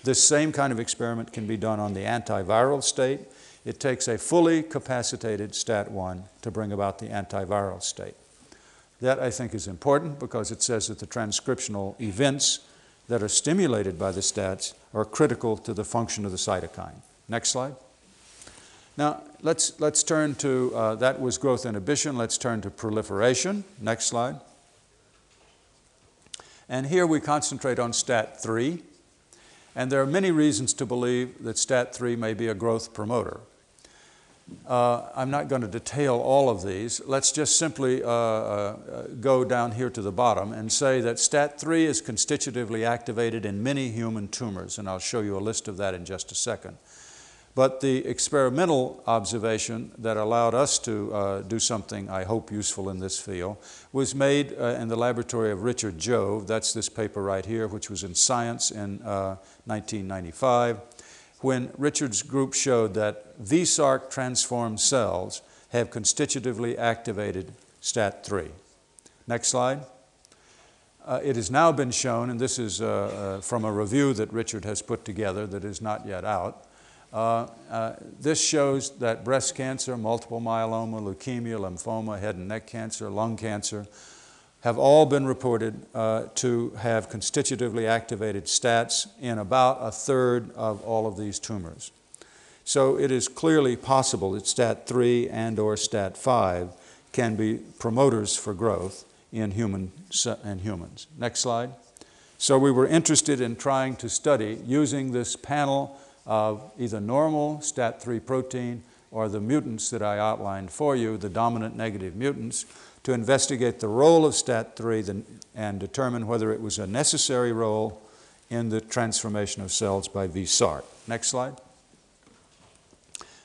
This same kind of experiment can be done on the antiviral state it takes a fully capacitated STAT1 to bring about the antiviral state. That I think is important because it says that the transcriptional events that are stimulated by the STATs are critical to the function of the cytokine. Next slide. Now, let's, let's turn to, uh, that was growth inhibition. Let's turn to proliferation. Next slide. And here we concentrate on STAT3. And there are many reasons to believe that STAT3 may be a growth promoter. Uh, I'm not going to detail all of these. Let's just simply uh, uh, go down here to the bottom and say that STAT3 is constitutively activated in many human tumors, and I'll show you a list of that in just a second. But the experimental observation that allowed us to uh, do something I hope useful in this field was made uh, in the laboratory of Richard Jove. That's this paper right here, which was in Science in 1995 uh, when Richard's group showed that v-Src transformed cells have constitutively activated STAT3. Next slide. Uh, it has now been shown, and this is uh, uh, from a review that Richard has put together that is not yet out. Uh, uh, this shows that breast cancer, multiple myeloma, leukemia, lymphoma, head and neck cancer, lung cancer, have all been reported uh, to have constitutively activated STATs in about a third of all of these tumors. So it is clearly possible that STAT3 and or STAT5 can be promoters for growth in, human, in humans. Next slide. So we were interested in trying to study using this panel of either normal STAT3 protein or the mutants that I outlined for you, the dominant negative mutants, to investigate the role of STAT3 and determine whether it was a necessary role in the transformation of cells by v-Src. Next slide.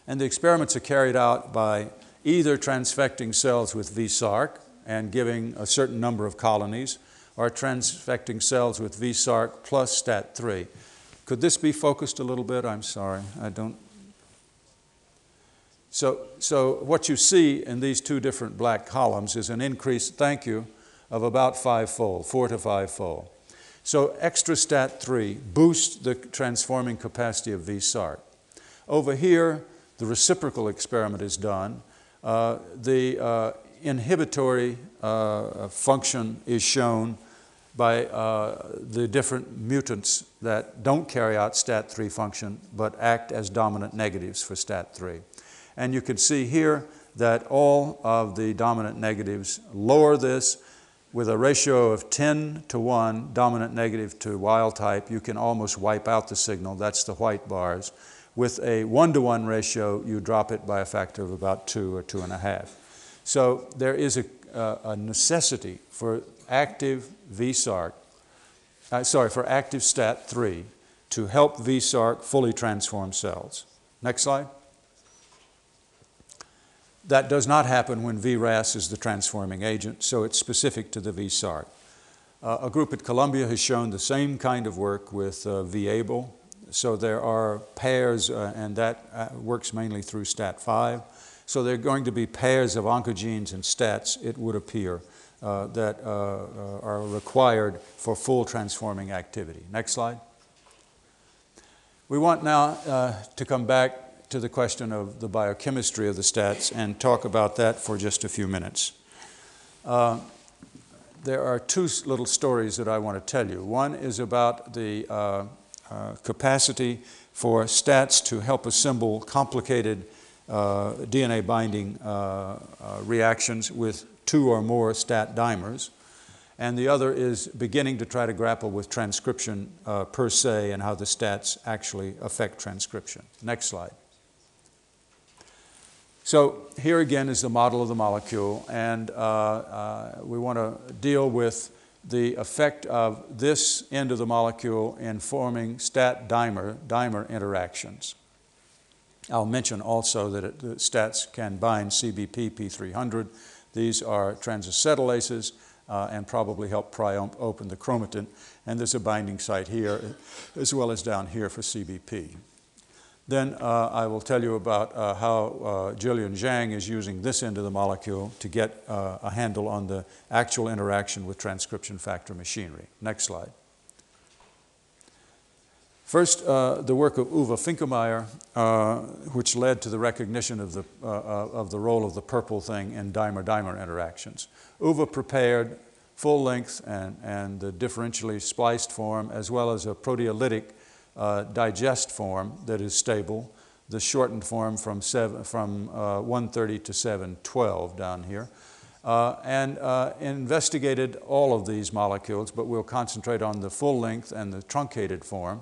And the experiments are carried out by either transfecting cells with v-Src and giving a certain number of colonies, or transfecting cells with v-Src plus STAT3. Could this be focused a little bit? I'm sorry, I don't so, so what you see in these two different black columns is an increase, thank you, of about five-fold, four to five-fold. So extra stat 3 boosts the transforming capacity of v-Src. Over here, the reciprocal experiment is done. Uh, the uh, inhibitory uh, function is shown by uh, the different mutants that don't carry out STAT3 function but act as dominant negatives for STAT3. And you can see here that all of the dominant negatives lower this with a ratio of 10 to 1, dominant negative to wild type, you can almost wipe out the signal. That's the white bars. With a 1 to 1 ratio, you drop it by a factor of about 2 or 2.5. So there is a, a necessity for active v-Src, uh, sorry, for active STAT3 to help v-Src fully transform cells. Next slide. That does not happen when VRAS is the transforming agent, so it's specific to the v-Src. Uh, a group at Columbia has shown the same kind of work with uh, v-Abl. So there are pairs, uh, and that uh, works mainly through STAT5. So there are going to be pairs of oncogenes and STATs, it would appear, uh, that uh, are required for full transforming activity. Next slide. We want now to come back to the question of the biochemistry of the stats and talk about that for just a few minutes. Uh, there are two little stories that I want to tell you. One is about the uh, capacity for stats to help assemble complicated DNA binding reactions with two or more stat dimers. And the other is beginning to try to grapple with transcription uh, per se and how the stats actually affect transcription. Next slide. So here again is the model of the molecule, and uh, uh, we want to deal with the effect of this end of the molecule in forming stat dimer, interactions. I'll mention also that it, the stats can bind CBP P300 these are transacetylases uh, and probably help pry open the chromatin. And there's a binding site here as well as down here for CBP. Then uh, I will tell you about uh, how uh, Jilian Zhang is using this end of the molecule to get uh, a handle on the actual interaction with transcription factor machinery. Next slide. First, uh, the work of Uwe Vinkemeier, uh, which led to the recognition of the, uh, uh of the role of the purple thing in dimer-dimer interactions. Uwe prepared full length and, and the differentially spliced form, as well as a proteolytic uh, digest form that is stable, the shortened form from, seven, from uh, 130 to 712 down here. and investigated all of these molecules, but we'll concentrate on the full length and the truncated form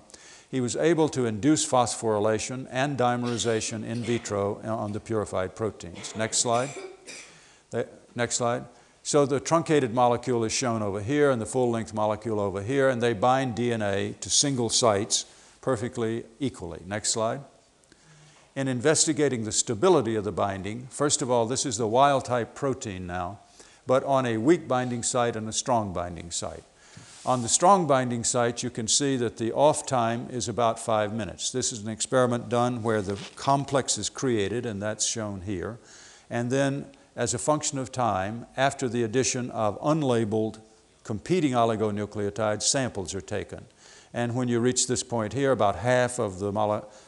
he was able to induce phosphorylation and dimerization in vitro on the purified proteins. Next slide. Next slide. So the truncated molecule is shown over here and the full-length molecule over here, and they bind DNA to single sites perfectly equally. Next slide. In investigating the stability of the binding, first of all, this is the wild-type protein now, but on a weak binding site and a strong binding site. On the strong binding site, you can see that the off time is about five minutes. This is an experiment done where the complex is created, and that's shown here. And then, as a function of time, after the addition of unlabeled competing oligonucleotides, samples are taken. And when you reach this point here, about half of the,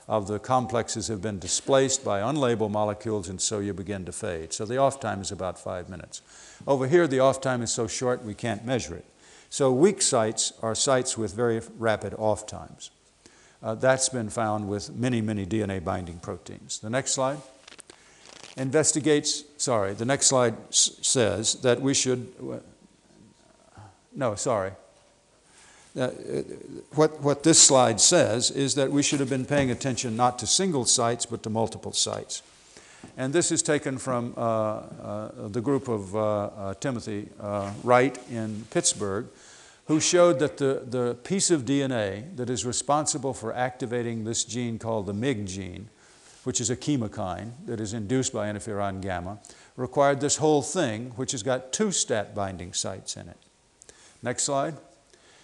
of the complexes have been displaced by unlabeled molecules, and so you begin to fade. So the off time is about five minutes. Over here, the off time is so short we can't measure it. So weak sites are sites with very rapid off times. Uh, that's been found with many, many DNA binding proteins. The next slide investigates, sorry, the next slide says that we should, no, sorry. Uh, what, what this slide says is that we should have been paying attention not to single sites but to multiple sites. And this is taken from uh, uh, the group of uh, uh Timothy uh, Wright in Pittsburgh, who showed that the, the piece of DNA that is responsible for activating this gene called the MIG gene, which is a chemokine that is induced by interferon gamma, required this whole thing, which has got two stat binding sites in it. Next slide.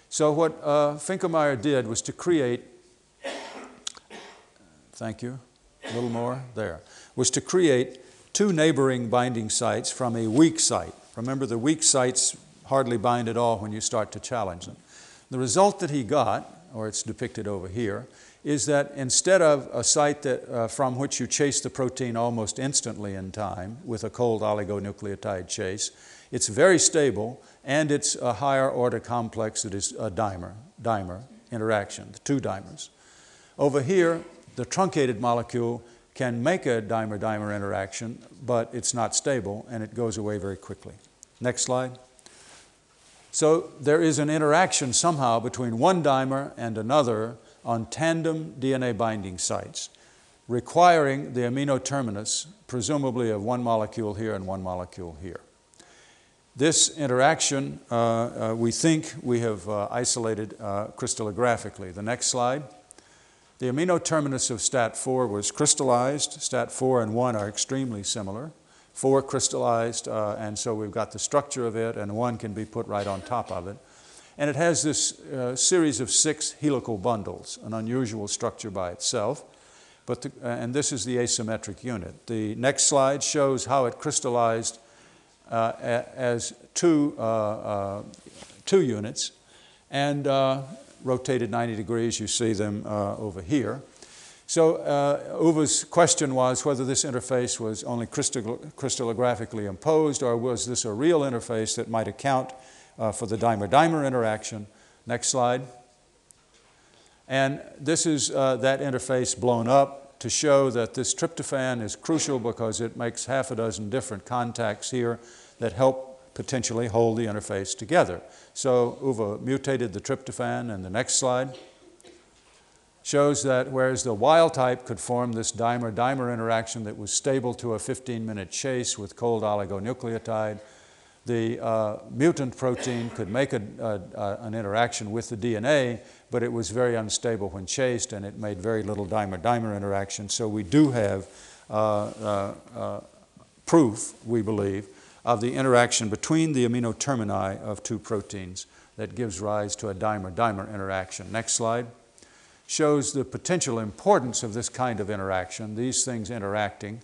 So, what uh, Vinkemeier did was to create, thank you, a little more, there, was to create two neighboring binding sites from a weak site. Remember, the weak sites hardly bind at all when you start to challenge them. The result that he got, or it's depicted over here, is that instead of a site that, uh, from which you chase the protein almost instantly in time with a cold oligonucleotide chase, it's very stable and it's a higher order complex that is a dimer, dimer interaction, the two dimers. Over here, the truncated molecule can make a dimer-dimer interaction, but it's not stable and it goes away very quickly. Next slide. So there is an interaction somehow between one dimer and another on tandem DNA binding sites, requiring the amino terminus, presumably of one molecule here and one molecule here. This interaction, uh, uh, we think we have uh, isolated uh, crystallographically. The next slide. The amino terminus of STAT4 was crystallized. STAT4 and 1 are extremely similar. 4 crystallized, uh, and so we've got the structure of it, and 1 can be put right on top of it. And it has this uh, series of six helical bundles, an unusual structure by itself. But the, and this is the asymmetric unit. The next slide shows how it crystallized as two, uh, uh, two units and rotated 90 degrees. You see them over here. So uh, Uwe's question was whether this interface was only crystallographically imposed or was this a real interface that might account uh, for the dimer-dimer interaction. Next slide. And this is uh, that interface blown up to show that this tryptophan is crucial because it makes half a dozen different contacts here that help potentially hold the interface together. So Uwe mutated the tryptophan, and the next slide shows that whereas the wild type could form this dimer-dimer interaction that was stable to a 15-minute chase with cold oligonucleotide, the uh, mutant protein could make a, a, a, an interaction with the DNA, but it was very unstable when chased and it made very little dimer-dimer interaction. So we do have uh, uh, uh, proof, we believe, of the interaction between the amino termini of two proteins that gives rise to a dimer-dimer interaction. Next slide shows the potential importance of this kind of interaction, these things interacting.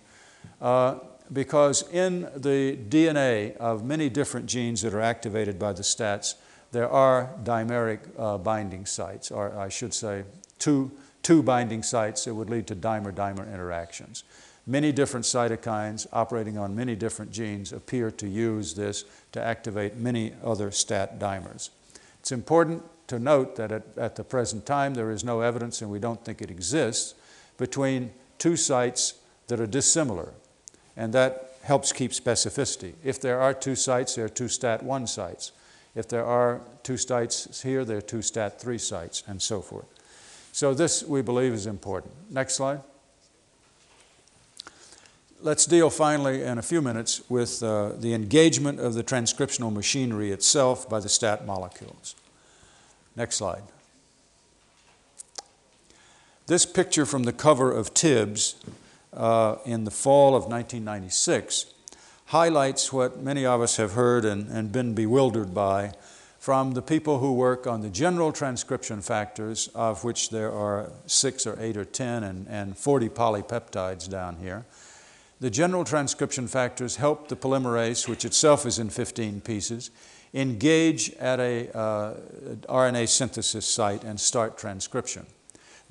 Uh, because in the DNA of many different genes that are activated by the STATs, there are dimeric uh, binding sites, or I should say, two, two binding sites that would lead to dimer-dimer interactions. Many different cytokines operating on many different genes appear to use this to activate many other STAT dimers. It's important to note that at, at the present time there is no evidence, and we don't think it exists, between two sites that are dissimilar and that helps keep specificity. If there are two sites, there are two STAT1 sites. If there are two sites here, there are two STAT3 sites, and so forth. So this, we believe, is important. Next slide. Let's deal finally in a few minutes with uh, the engagement of the transcriptional machinery itself by the STAT molecules. Next slide. This picture from the cover of TIBS uh, in the fall of 1996 highlights what many of us have heard and, and been bewildered by from the people who work on the general transcription factors, of which there are six or eight or ten and, and 40 polypeptides down here. The general transcription factors help the polymerase, which itself is in 15 pieces, engage at a uh, RNA synthesis site and start transcription.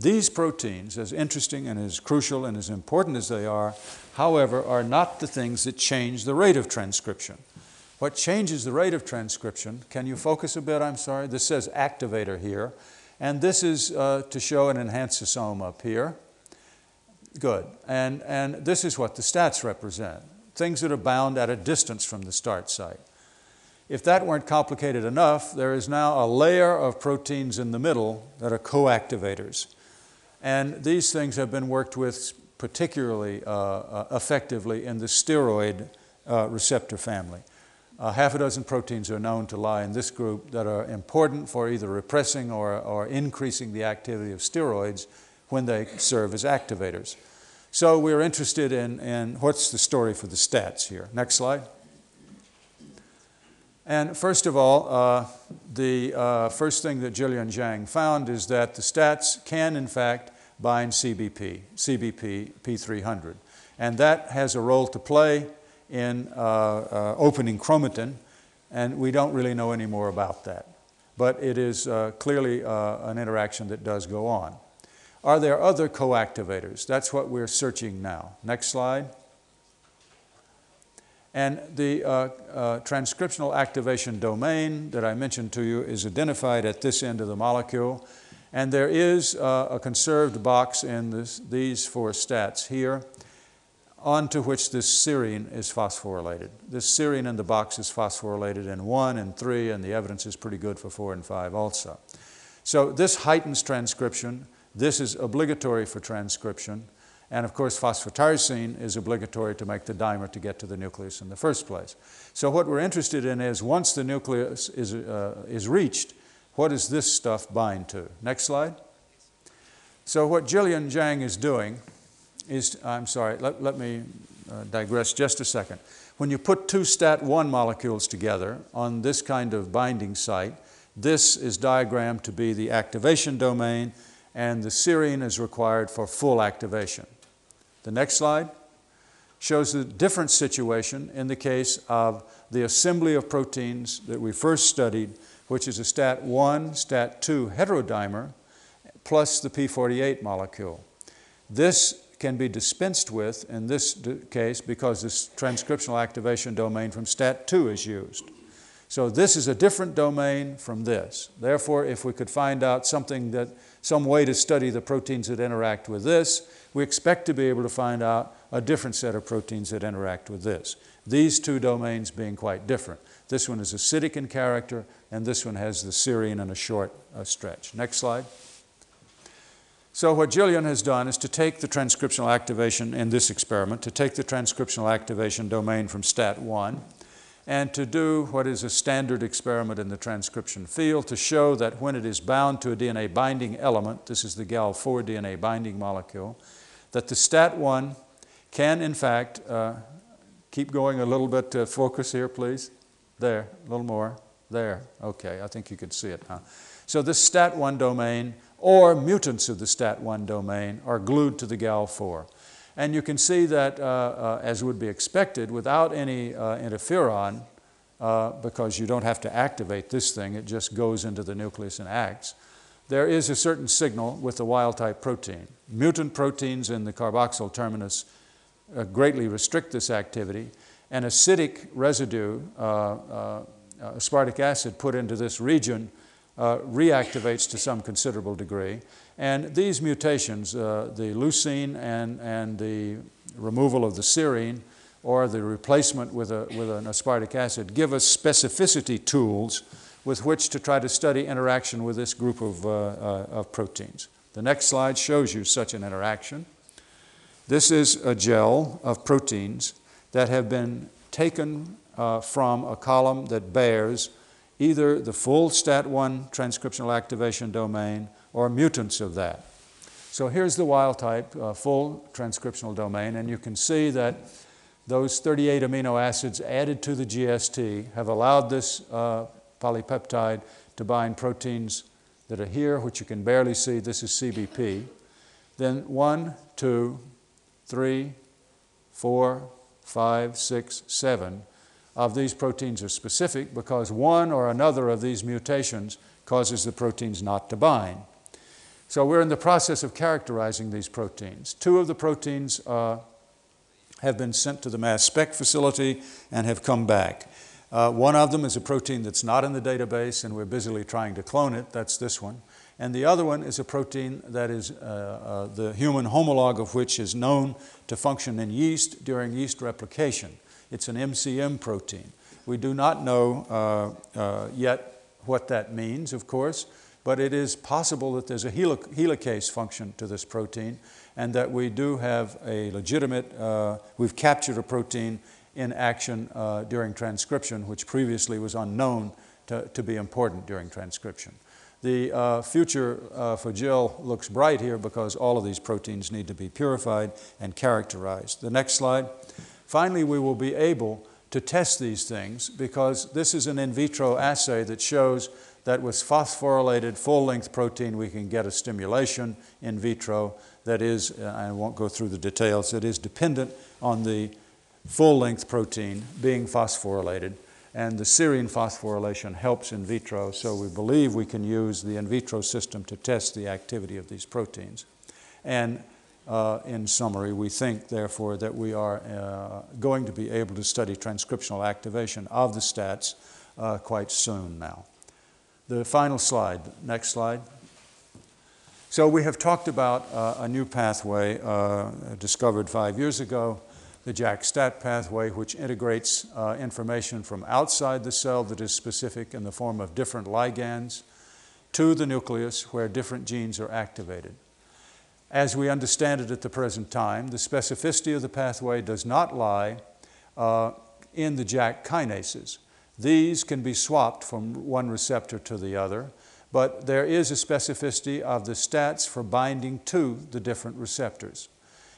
These proteins, as interesting and as crucial and as important as they are, however, are not the things that change the rate of transcription. What changes the rate of transcription, can you focus a bit? I'm sorry. This says activator here. And this is uh, to show an enhanceosome up here. Good. And, and this is what the stats represent things that are bound at a distance from the start site. If that weren't complicated enough, there is now a layer of proteins in the middle that are co-activators. And these things have been worked with particularly uh, uh, effectively in the steroid uh, receptor family. Uh, half a dozen proteins are known to lie in this group that are important for either repressing or, or increasing the activity of steroids when they serve as activators. So we're interested in, in what's the story for the stats here. Next slide. And first of all, uh, the uh, first thing that Jillian Zhang found is that the stats can, in fact, bind CBP, CBP P300. And that has a role to play in uh, uh, opening chromatin, and we don't really know any more about that. But it is uh, clearly uh, an interaction that does go on. Are there other coactivators? That's what we're searching now. Next slide. And the uh, uh, transcriptional activation domain that I mentioned to you is identified at this end of the molecule. And there is uh, a conserved box in this, these four stats here onto which this serine is phosphorylated. This serine in the box is phosphorylated in 1 and 3, and the evidence is pretty good for 4 and 5 also. So this heightens transcription. This is obligatory for transcription. And of course, phosphotyrosine is obligatory to make the dimer to get to the nucleus in the first place. So what we're interested in is once the nucleus is, uh, is reached, what does this stuff bind to? Next slide. So what Jillian Zhang is doing is, I'm sorry, let, let me uh, digress just a second. When you put two STAT1 molecules together on this kind of binding site, this is diagrammed to be the activation domain, and the serine is required for full activation. The next slide shows a different situation in the case of the assembly of proteins that we first studied, which is a STAT1, STAT2 heterodimer plus the P48 molecule. This can be dispensed with in this case because this transcriptional activation domain from STAT2 is used. So this is a different domain from this. Therefore, if we could find out something that, some way to study the proteins that interact with this, we expect to be able to find out a different set of proteins that interact with this. These two domains being quite different. This one is acidic in character, and this one has the serine in a short uh, stretch. Next slide. So what Jillian has done is to take the transcriptional activation in this experiment, to take the transcriptional activation domain from STAT1 and to do what is a standard experiment in the transcription field to show that when it is bound to a DNA binding element, this is the GAL4 DNA binding molecule, that the STAT1 can in fact, uh, keep going a little bit to focus here please, there, a little more, there, okay, I think you could see it now. So this STAT1 domain or mutants of the STAT1 domain are glued to the GAL4. And you can see that, uh, uh, as would be expected, without any uh, interferon, uh, because you don't have to activate this thing, it just goes into the nucleus and acts, there is a certain signal with the wild type protein. Mutant proteins in the carboxyl terminus uh, greatly restrict this activity, and acidic residue, uh, aspartic acid put into this region, uh, reactivates to some considerable degree. And these mutations, uh, the leucine and, and the removal of the serine, or the replacement with, a, with an aspartic acid, give us specificity tools with which to try to study interaction with this group of, uh, uh, of proteins. The next slide shows you such an interaction. This is a gel of proteins that have been taken uh, from a column that bears either the full STAT1 transcriptional activation domain or mutants of that. So here's the wild type, uh, full transcriptional domain, and you can see that those 38 amino acids added to the GST have allowed this uh, polypeptide to bind proteins that are here, which you can barely see. This is CBP. Then one, two, three, four, five, six, seven of these proteins are specific because one or another of these mutations causes the proteins not to bind. So we're in the process of characterizing these proteins. Two of the proteins uh, have been sent to the mass spec facility and have come back. Uh, one of them is a protein that's not in the database and we're busily trying to clone it. That's this one. And the other one is a protein that is uh, uh the human homologue of which is known to function in yeast during yeast replication. It's an MCM protein. We do not know uh, uh, yet what that means, of course, but it is possible that there's a helicase function to this protein and that we do have a legitimate, uh, we've captured a protein in action uh, during transcription, which previously was unknown to, to be important during transcription. The uh, future uh, for Jill looks bright here because all of these proteins need to be purified and characterized. The next slide. Finally, we will be able to test these things because this is an in vitro assay that shows that with phosphorylated full-length protein we can get a stimulation in vitro that is, uh, I won't go through the details, it is dependent on the full-length protein being phosphorylated and the serine phosphorylation helps in vitro so we believe we can use the in vitro system to test the activity of these proteins. And uh, in summary, we think, therefore, that we are uh, going to be able to study transcriptional activation of the stats uh, quite soon now. The final slide, next slide. So we have talked about uh, a new pathway uh, discovered five years ago, the JAK-STAT pathway, which integrates uh, information from outside the cell that is specific in the form of different ligands to the nucleus where different genes are activated. As we understand it at the present time, the specificity of the pathway does not lie uh, in the JAK kinases. These can be swapped from one receptor to the other, but there is a specificity of the stats for binding to the different receptors.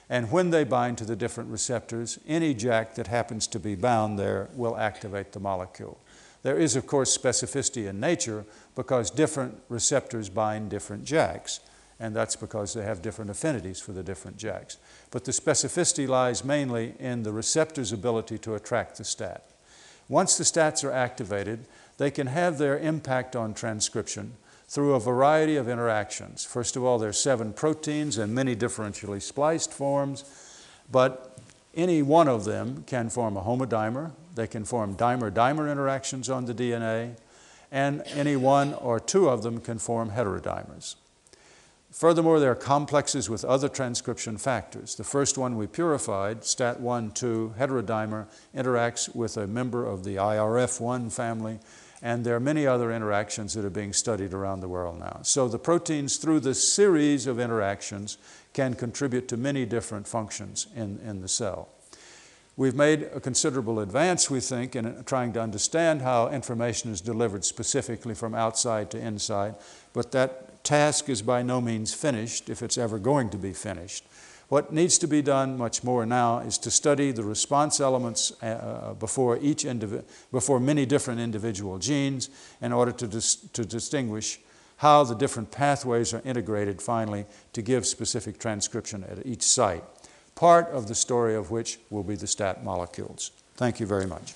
And when they bind to the different receptors, any JAK that happens to be bound there will activate the molecule. There is, of course, specificity in nature because different receptors bind different JAKs, and that's because they have different affinities for the different JAKs. But the specificity lies mainly in the receptor's ability to attract the stat. Once the stats are activated, they can have their impact on transcription through a variety of interactions. First of all, there are seven proteins and many differentially spliced forms, but any one of them can form a homodimer. They can form dimer-dimer interactions on the DNA, and any one or two of them can form heterodimers. Furthermore, there are complexes with other transcription factors. The first one we purified, STAT1-2 heterodimer, interacts with a member of the IRF1 family, and there are many other interactions that are being studied around the world now. So the proteins, through this series of interactions, can contribute to many different functions in, in the cell. We've made a considerable advance, we think, in trying to understand how information is delivered specifically from outside to inside, but that task is by no means finished, if it's ever going to be finished. What needs to be done much more now is to study the response elements uh, uh before, each before many different individual genes in order to, dis to distinguish how the different pathways are integrated finally to give specific transcription at each site, part of the story of which will be the stat molecules. Thank you very much.